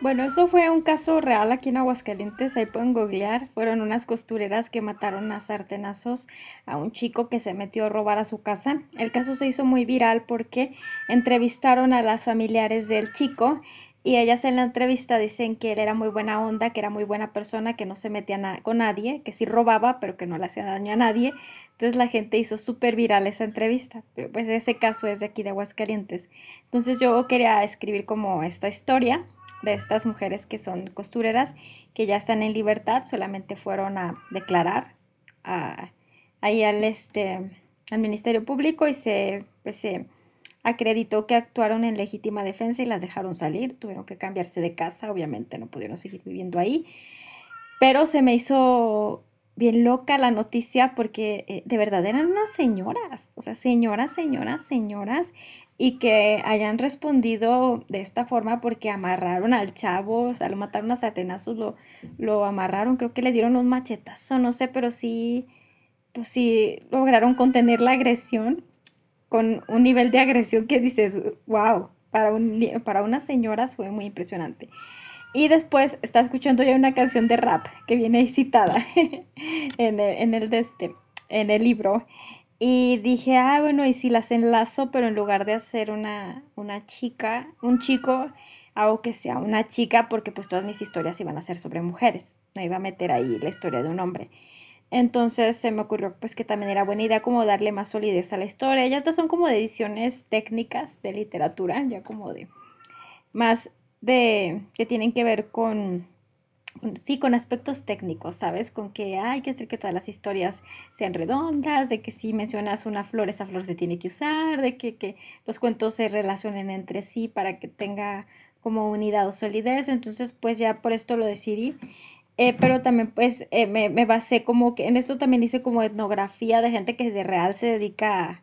Bueno, eso fue un caso real aquí en Aguascalientes, ahí pueden googlear. Fueron unas costureras que mataron a sartenazos a un chico que se metió a robar a su casa. El caso se hizo muy viral porque entrevistaron a las familiares del chico y ellas en la entrevista dicen que él era muy buena onda, que era muy buena persona, que no se metía con nadie, que sí robaba, pero que no le hacía daño a nadie. Entonces la gente hizo súper viral esa entrevista. Pero pues ese caso es de aquí de Aguascalientes. Entonces yo quería escribir como esta historia de estas mujeres que son costureras, que ya están en libertad, solamente fueron a declarar ahí al, este, al Ministerio Público y se, pues, se acreditó que actuaron en legítima defensa y las dejaron salir. Tuvieron que cambiarse de casa, obviamente no pudieron seguir viviendo ahí. Pero se me hizo bien loca la noticia porque eh, de verdad eran unas señoras, o sea, señoras, señoras, señoras, y que hayan respondido de esta forma porque amarraron al chavo, o sea, lo mataron a satenazos, lo, lo amarraron, creo que le dieron un machetazo, no sé, pero sí, pues sí lograron contener la agresión con un nivel de agresión que dices, wow, para, un, para unas señoras fue muy impresionante. Y después está escuchando ya una canción de rap que viene citada *laughs* en, el, en, el este, en el libro. Y dije, ah, bueno, y si las enlazo, pero en lugar de hacer una, una chica, un chico, hago que sea una chica, porque pues todas mis historias iban a ser sobre mujeres. No iba a meter ahí la historia de un hombre. Entonces se me ocurrió pues que también era buena idea como darle más solidez a la historia. Ya estas son como de ediciones técnicas de literatura, ya como de más de que tienen que ver con sí, con aspectos técnicos, ¿sabes? Con que hay que hacer que todas las historias sean redondas, de que si mencionas una flor, esa flor se tiene que usar, de que, que los cuentos se relacionen entre sí para que tenga como unidad o solidez. Entonces, pues ya por esto lo decidí. Eh, pero también pues eh, me, me, basé como que en esto también hice como etnografía de gente que de real se dedica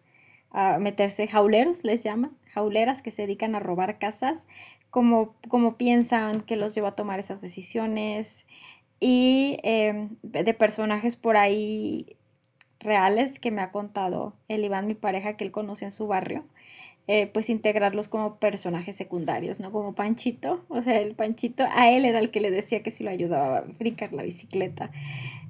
a, meterse jauleros, les llaman, jauleras que se dedican a robar casas, como, como piensan que los lleva a tomar esas decisiones y em, de personajes por ahí reales que me ha contado el Iván, mi pareja, que él conoce en su barrio eh, pues integrarlos como personajes secundarios, ¿no? Como Panchito, o sea, el Panchito, a él era el que le decía que si lo ayudaba a brincar la bicicleta.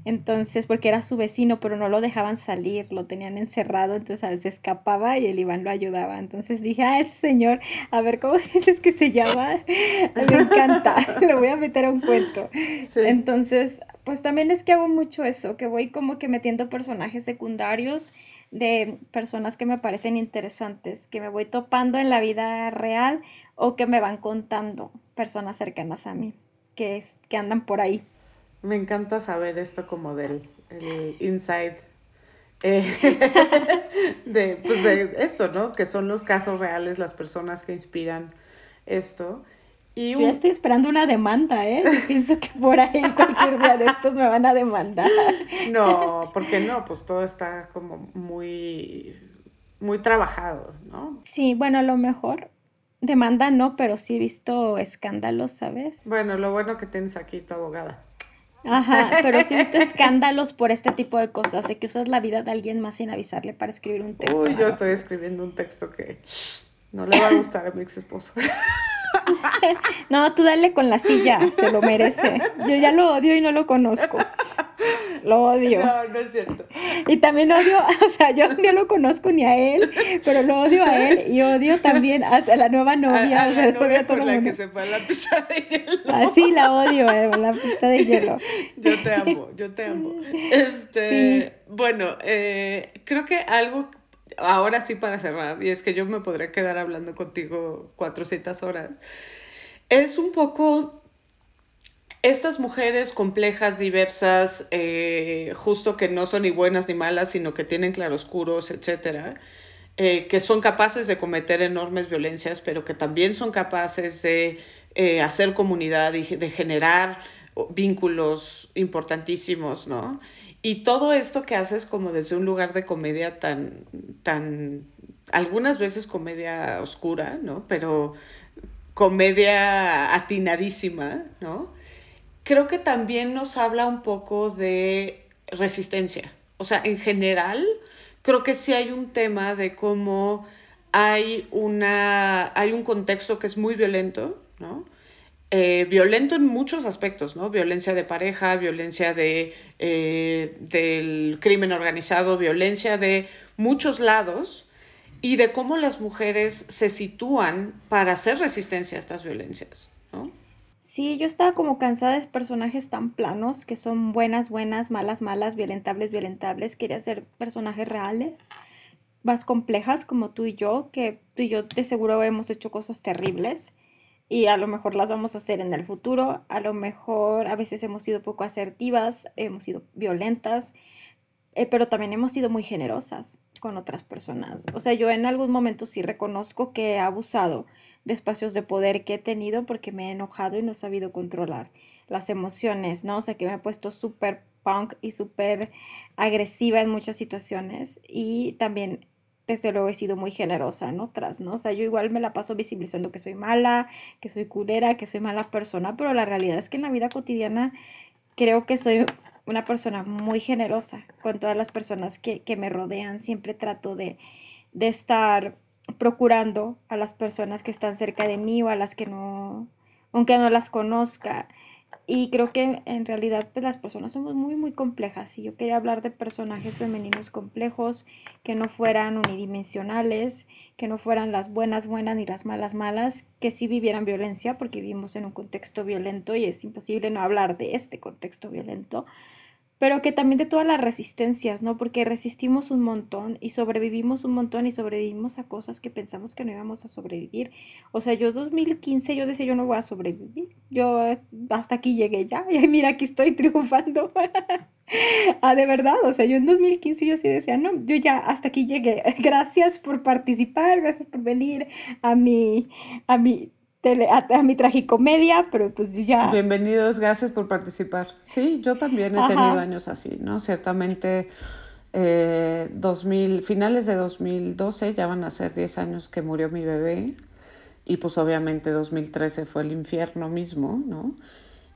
Entonces, porque era su vecino, pero no lo dejaban salir, lo tenían encerrado, entonces a veces escapaba y el Iván lo ayudaba. Entonces dije, ah, ese señor, a ver, ¿cómo *laughs* dices que se llama? *laughs* Me encanta, *laughs* lo voy a meter a un cuento. Entonces, pues también es que hago mucho eso, que voy como que metiendo personajes secundarios de personas que me parecen interesantes, que me voy topando en la vida real o que me van contando personas cercanas a mí, que, que andan por ahí. Me encanta saber esto como del el inside eh, *laughs* de, pues de esto, ¿no? Que son los casos reales, las personas que inspiran esto. Y Yo estoy esperando una demanda, ¿eh? *laughs* Pienso que por ahí cualquier día de estos me van a demandar. No, porque no, pues todo está como muy, muy trabajado, ¿no? Sí, bueno, a lo mejor demanda no, pero sí he visto escándalos, ¿sabes? Bueno, lo bueno que tienes aquí tu abogada. Ajá, pero sí he visto *laughs* escándalos por este tipo de cosas, de que usas la vida de alguien más sin avisarle para escribir un texto. Uy, yo estoy escribiendo un texto que no le va a gustar a mi ex esposo. *laughs* *laughs* No, tú dale con la silla, se lo merece. Yo ya lo odio y no lo conozco. Lo odio. No, no es cierto. Y también odio, *laughs* o sea, yo no lo conozco ni a él, pero lo odio a él y odio también a la nueva novia. A, la novia por la que se fue a la pista de hielo. Así ah, la odio, eh, la pista de hielo. *laughs* Yo te amo, yo te amo. Este, bueno, eh, creo que algo ahora sí para cerrar, y es que yo me podría quedar hablando contigo cuatrocientas horas, es un poco estas mujeres complejas, diversas, eh, justo que no son ni buenas ni malas, sino que tienen claroscuros, etcétera, eh, que son capaces de cometer enormes violencias, pero que también son capaces de eh, hacer comunidad y de generar vínculos importantísimos, ¿no? Y todo esto que haces como desde un lugar de comedia tan, tan, algunas veces comedia oscura, ¿no? Pero comedia atinadísima, ¿no? Creo que también nos habla un poco de resistencia. O sea, en general, creo que sí hay un tema de cómo hay, una, hay un contexto que es muy violento, ¿no? Eh, violento en muchos aspectos, ¿no? Violencia de pareja, violencia de, eh, del crimen organizado, violencia de muchos lados y de cómo las mujeres se sitúan para hacer resistencia a estas violencias, ¿no? Sí, yo estaba como cansada de personajes tan planos, que son buenas, buenas, malas, malas, violentables, violentables. Quería ser personajes reales, más complejas como tú y yo, que tú y yo de seguro hemos hecho cosas terribles y a lo mejor las vamos a hacer en el futuro. A lo mejor a veces hemos sido poco asertivas, hemos sido violentas, eh, pero también hemos sido muy generosas con otras personas. O sea, yo en algún momento sí reconozco que he abusado de espacios de poder que he tenido porque me he enojado y no he sabido controlar las emociones, ¿no? O sea, que me he puesto súper punk y súper agresiva en muchas situaciones y también desde luego he sido muy generosa en otras, ¿no? O sea, yo igual me la paso visibilizando que soy mala, que soy culera, que soy mala persona, pero la realidad es que en la vida cotidiana creo que soy una persona muy generosa con todas las personas que, que me rodean. Siempre trato de, de estar procurando a las personas que están cerca de mí o a las que no, aunque no las conozca. Y creo que en realidad pues las personas somos muy muy complejas y yo quería hablar de personajes femeninos complejos que no fueran unidimensionales, que no fueran las buenas buenas ni las malas malas, que sí vivieran violencia porque vivimos en un contexto violento y es imposible no hablar de este contexto violento, pero que también de todas las resistencias, ¿no? Porque resistimos un montón y sobrevivimos un montón y sobrevivimos a cosas que pensamos que no íbamos a sobrevivir. O sea, yo 2015 yo decía, yo no voy a sobrevivir. Yo eh, hasta aquí llegué ya *laughs* y mira, aquí estoy triunfando. *laughs* ah, de verdad, o sea, yo en 2015 yo sí decía, no, yo ya hasta aquí llegué. *laughs* Gracias por participar, gracias por venir a mi, a mi a, mi tragicomedia, pero pues ya. Bienvenidos, gracias por participar. Sí, yo también he tenido años así, ¿no? Ciertamente, 2000, eh, finales de 2012 ya van a ser 10 años que murió mi bebé y pues obviamente 2013 fue el infierno mismo, ¿no?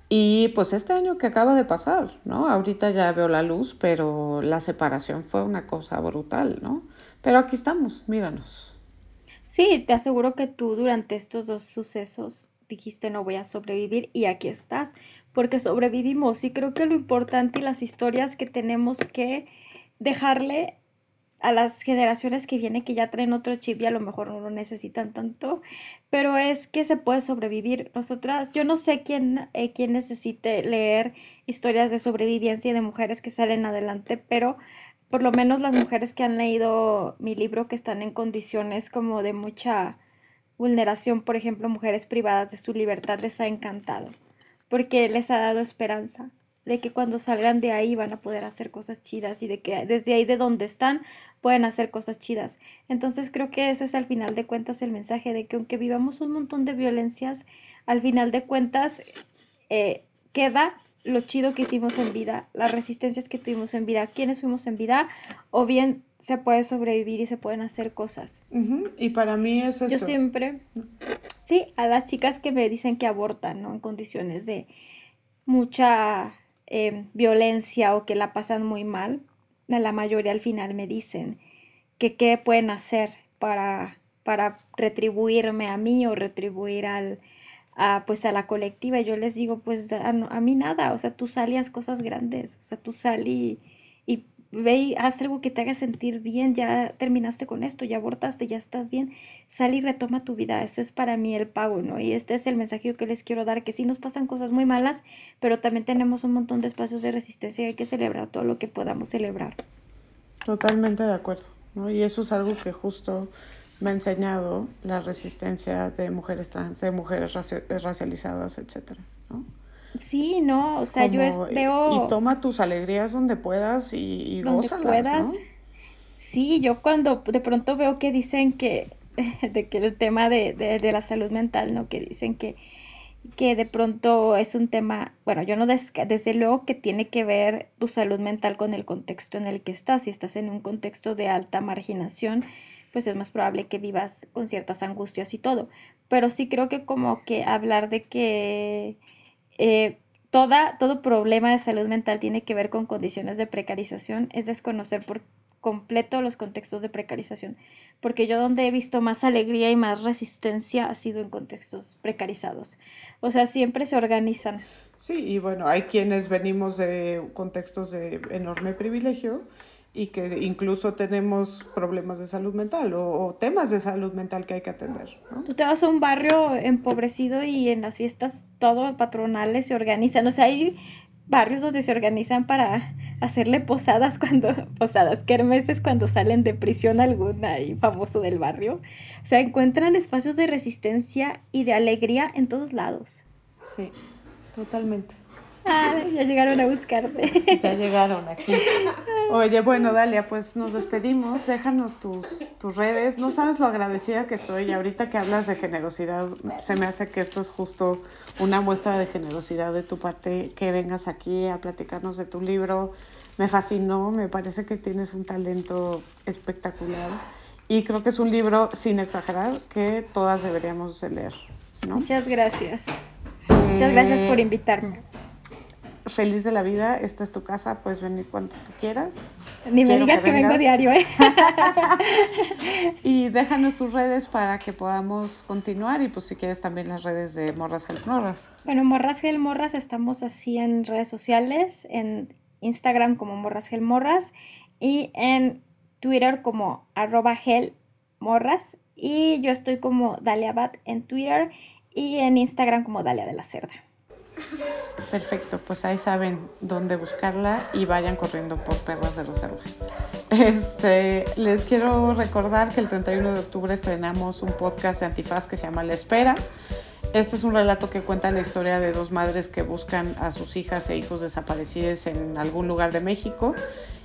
Y pues este año que acaba de pasar, ¿no? Ahorita ya veo la luz, pero la separación fue una cosa brutal, ¿no? Pero aquí estamos, míranos. Sí, te aseguro que tú durante estos dos sucesos dijiste no voy a sobrevivir y aquí estás, porque sobrevivimos y creo que lo importante y las historias que tenemos que dejarle a las generaciones que vienen que ya traen otro chip y a lo mejor no lo necesitan tanto, pero es que se puede sobrevivir. Nosotras, yo no sé quién, eh, quién necesite leer historias de sobrevivencia y de mujeres que salen adelante, pero por lo menos las mujeres que han leído mi libro que están en condiciones como de mucha vulneración, por ejemplo, mujeres privadas de su libertad, les ha encantado, porque les ha dado esperanza de que cuando salgan de ahí van a poder hacer cosas chidas y de que desde ahí de donde están pueden hacer cosas chidas. Entonces creo que eso es al final de cuentas el mensaje de que aunque vivamos un montón de violencias, al final de cuentas eh, queda lo chido que hicimos en vida, las resistencias que tuvimos en vida, quiénes fuimos en vida, o bien se puede sobrevivir y se pueden hacer cosas. Y para mí es eso. Yo siempre, sí, a las chicas que me dicen que abortan, ¿no? En condiciones de mucha em, violencia o que la pasan muy mal, la mayoría al final me dicen que qué pueden hacer para, para retribuirme a mí o retribuir al, a, pues a la colectiva. Y yo les digo, pues a, mí nada, o sea, tú salías cosas grandes, o sea, tú sal y, ve y haz algo que te haga sentir bien, ya terminaste con esto, ya abortaste, ya estás bien, sal y retoma tu vida, ese es para mí el pago, ¿no? Y este es el mensaje que les quiero dar, que sí nos pasan cosas muy malas, pero también tenemos un montón de espacios de resistencia y hay que celebrar todo lo que podamos celebrar. Totalmente de acuerdo, ¿no? Y eso es algo que justo me ha enseñado la resistencia de mujeres trans, de mujeres racializadas, etcétera, ¿no? Sí, no, o sea, yo veo... Y toma tus alegrías donde puedas y, y donde puedas. Sí, yo cuando de pronto veo que dicen que, *laughs* de que el tema de, de, la salud mental, ¿no? Que dicen que, que de pronto es un tema, bueno, yo no, desde luego que tiene que ver tu salud mental con el contexto en el que estás. Si estás en un contexto de alta marginación, pues es más probable que vivas con ciertas angustias y todo. Pero sí creo que como que hablar de que eh, toda, todo problema de salud mental tiene que ver con condiciones de precarización es desconocer por completo los contextos de precarización. Porque yo donde he visto más alegría y más resistencia ha sido en contextos precarizados. O sea, siempre se organizan. Sí, y bueno, hay quienes venimos de contextos de enorme privilegio y que incluso tenemos problemas de salud mental o, temas de salud mental que hay que atender. Tú te vas a un barrio empobrecido y en las fiestas todo patronales se organizan, o sea, hay barrios donde se organizan para hacerle posadas cuando, *laughs* posadas, kermeses cuando salen de prisión alguna y famoso del barrio. O sea, encuentran espacios de resistencia y de alegría en todos lados. Sí, totalmente. Ah, ya llegaron a buscarte. Ya llegaron aquí. Oye, bueno, Dalia, pues nos despedimos. Déjanos tus, tus redes. No sabes lo agradecida que estoy. Y ahorita que hablas de generosidad, se me hace que esto es justo una muestra de generosidad de tu parte, que vengas aquí a platicarnos de tu libro. Me fascinó, me parece que tienes un talento espectacular. Y creo que es un libro, sin exagerar, que todas deberíamos leer. Muchas gracias. Muchas gracias por eh, invitarme feliz de la vida, esta es tu casa, puedes venir cuando tú quieras. Ni me digas que, vengo diario, ¿eh? *laughs* y déjanos tus redes para que podamos continuar y pues si quieres también las redes de Morras Gel Morras. Bueno, Morras Gel Morras estamos así en redes sociales, en Instagram como Morras Gel Morras y en Twitter como arroba morras y yo estoy como Dalia Bat en Twitter y en Instagram como Dalia de la Cerda. Perfecto, pues ahí saben dónde buscarla y vayan corriendo por Perras de Reserva. Este, les quiero recordar que el 31 de octubre estrenamos un podcast de Antifaz que se llama La Espera. Este es un relato que cuenta la historia de dos madres que buscan a sus hijas e hijos desaparecidos en algún lugar de México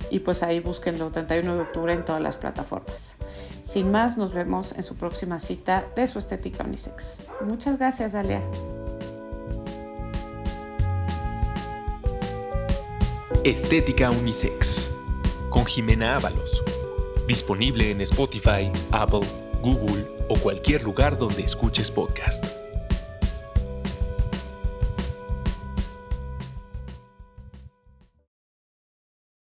y pues ahí búsquenlo 31 de octubre en todas las plataformas. Sin más, nos vemos en su próxima cita de su estética unisex. Muchas gracias, Dalia. Estética Unisex con Jimena Ábalos. Disponible en Spotify, Apple, Google o cualquier lugar donde escuches podcast.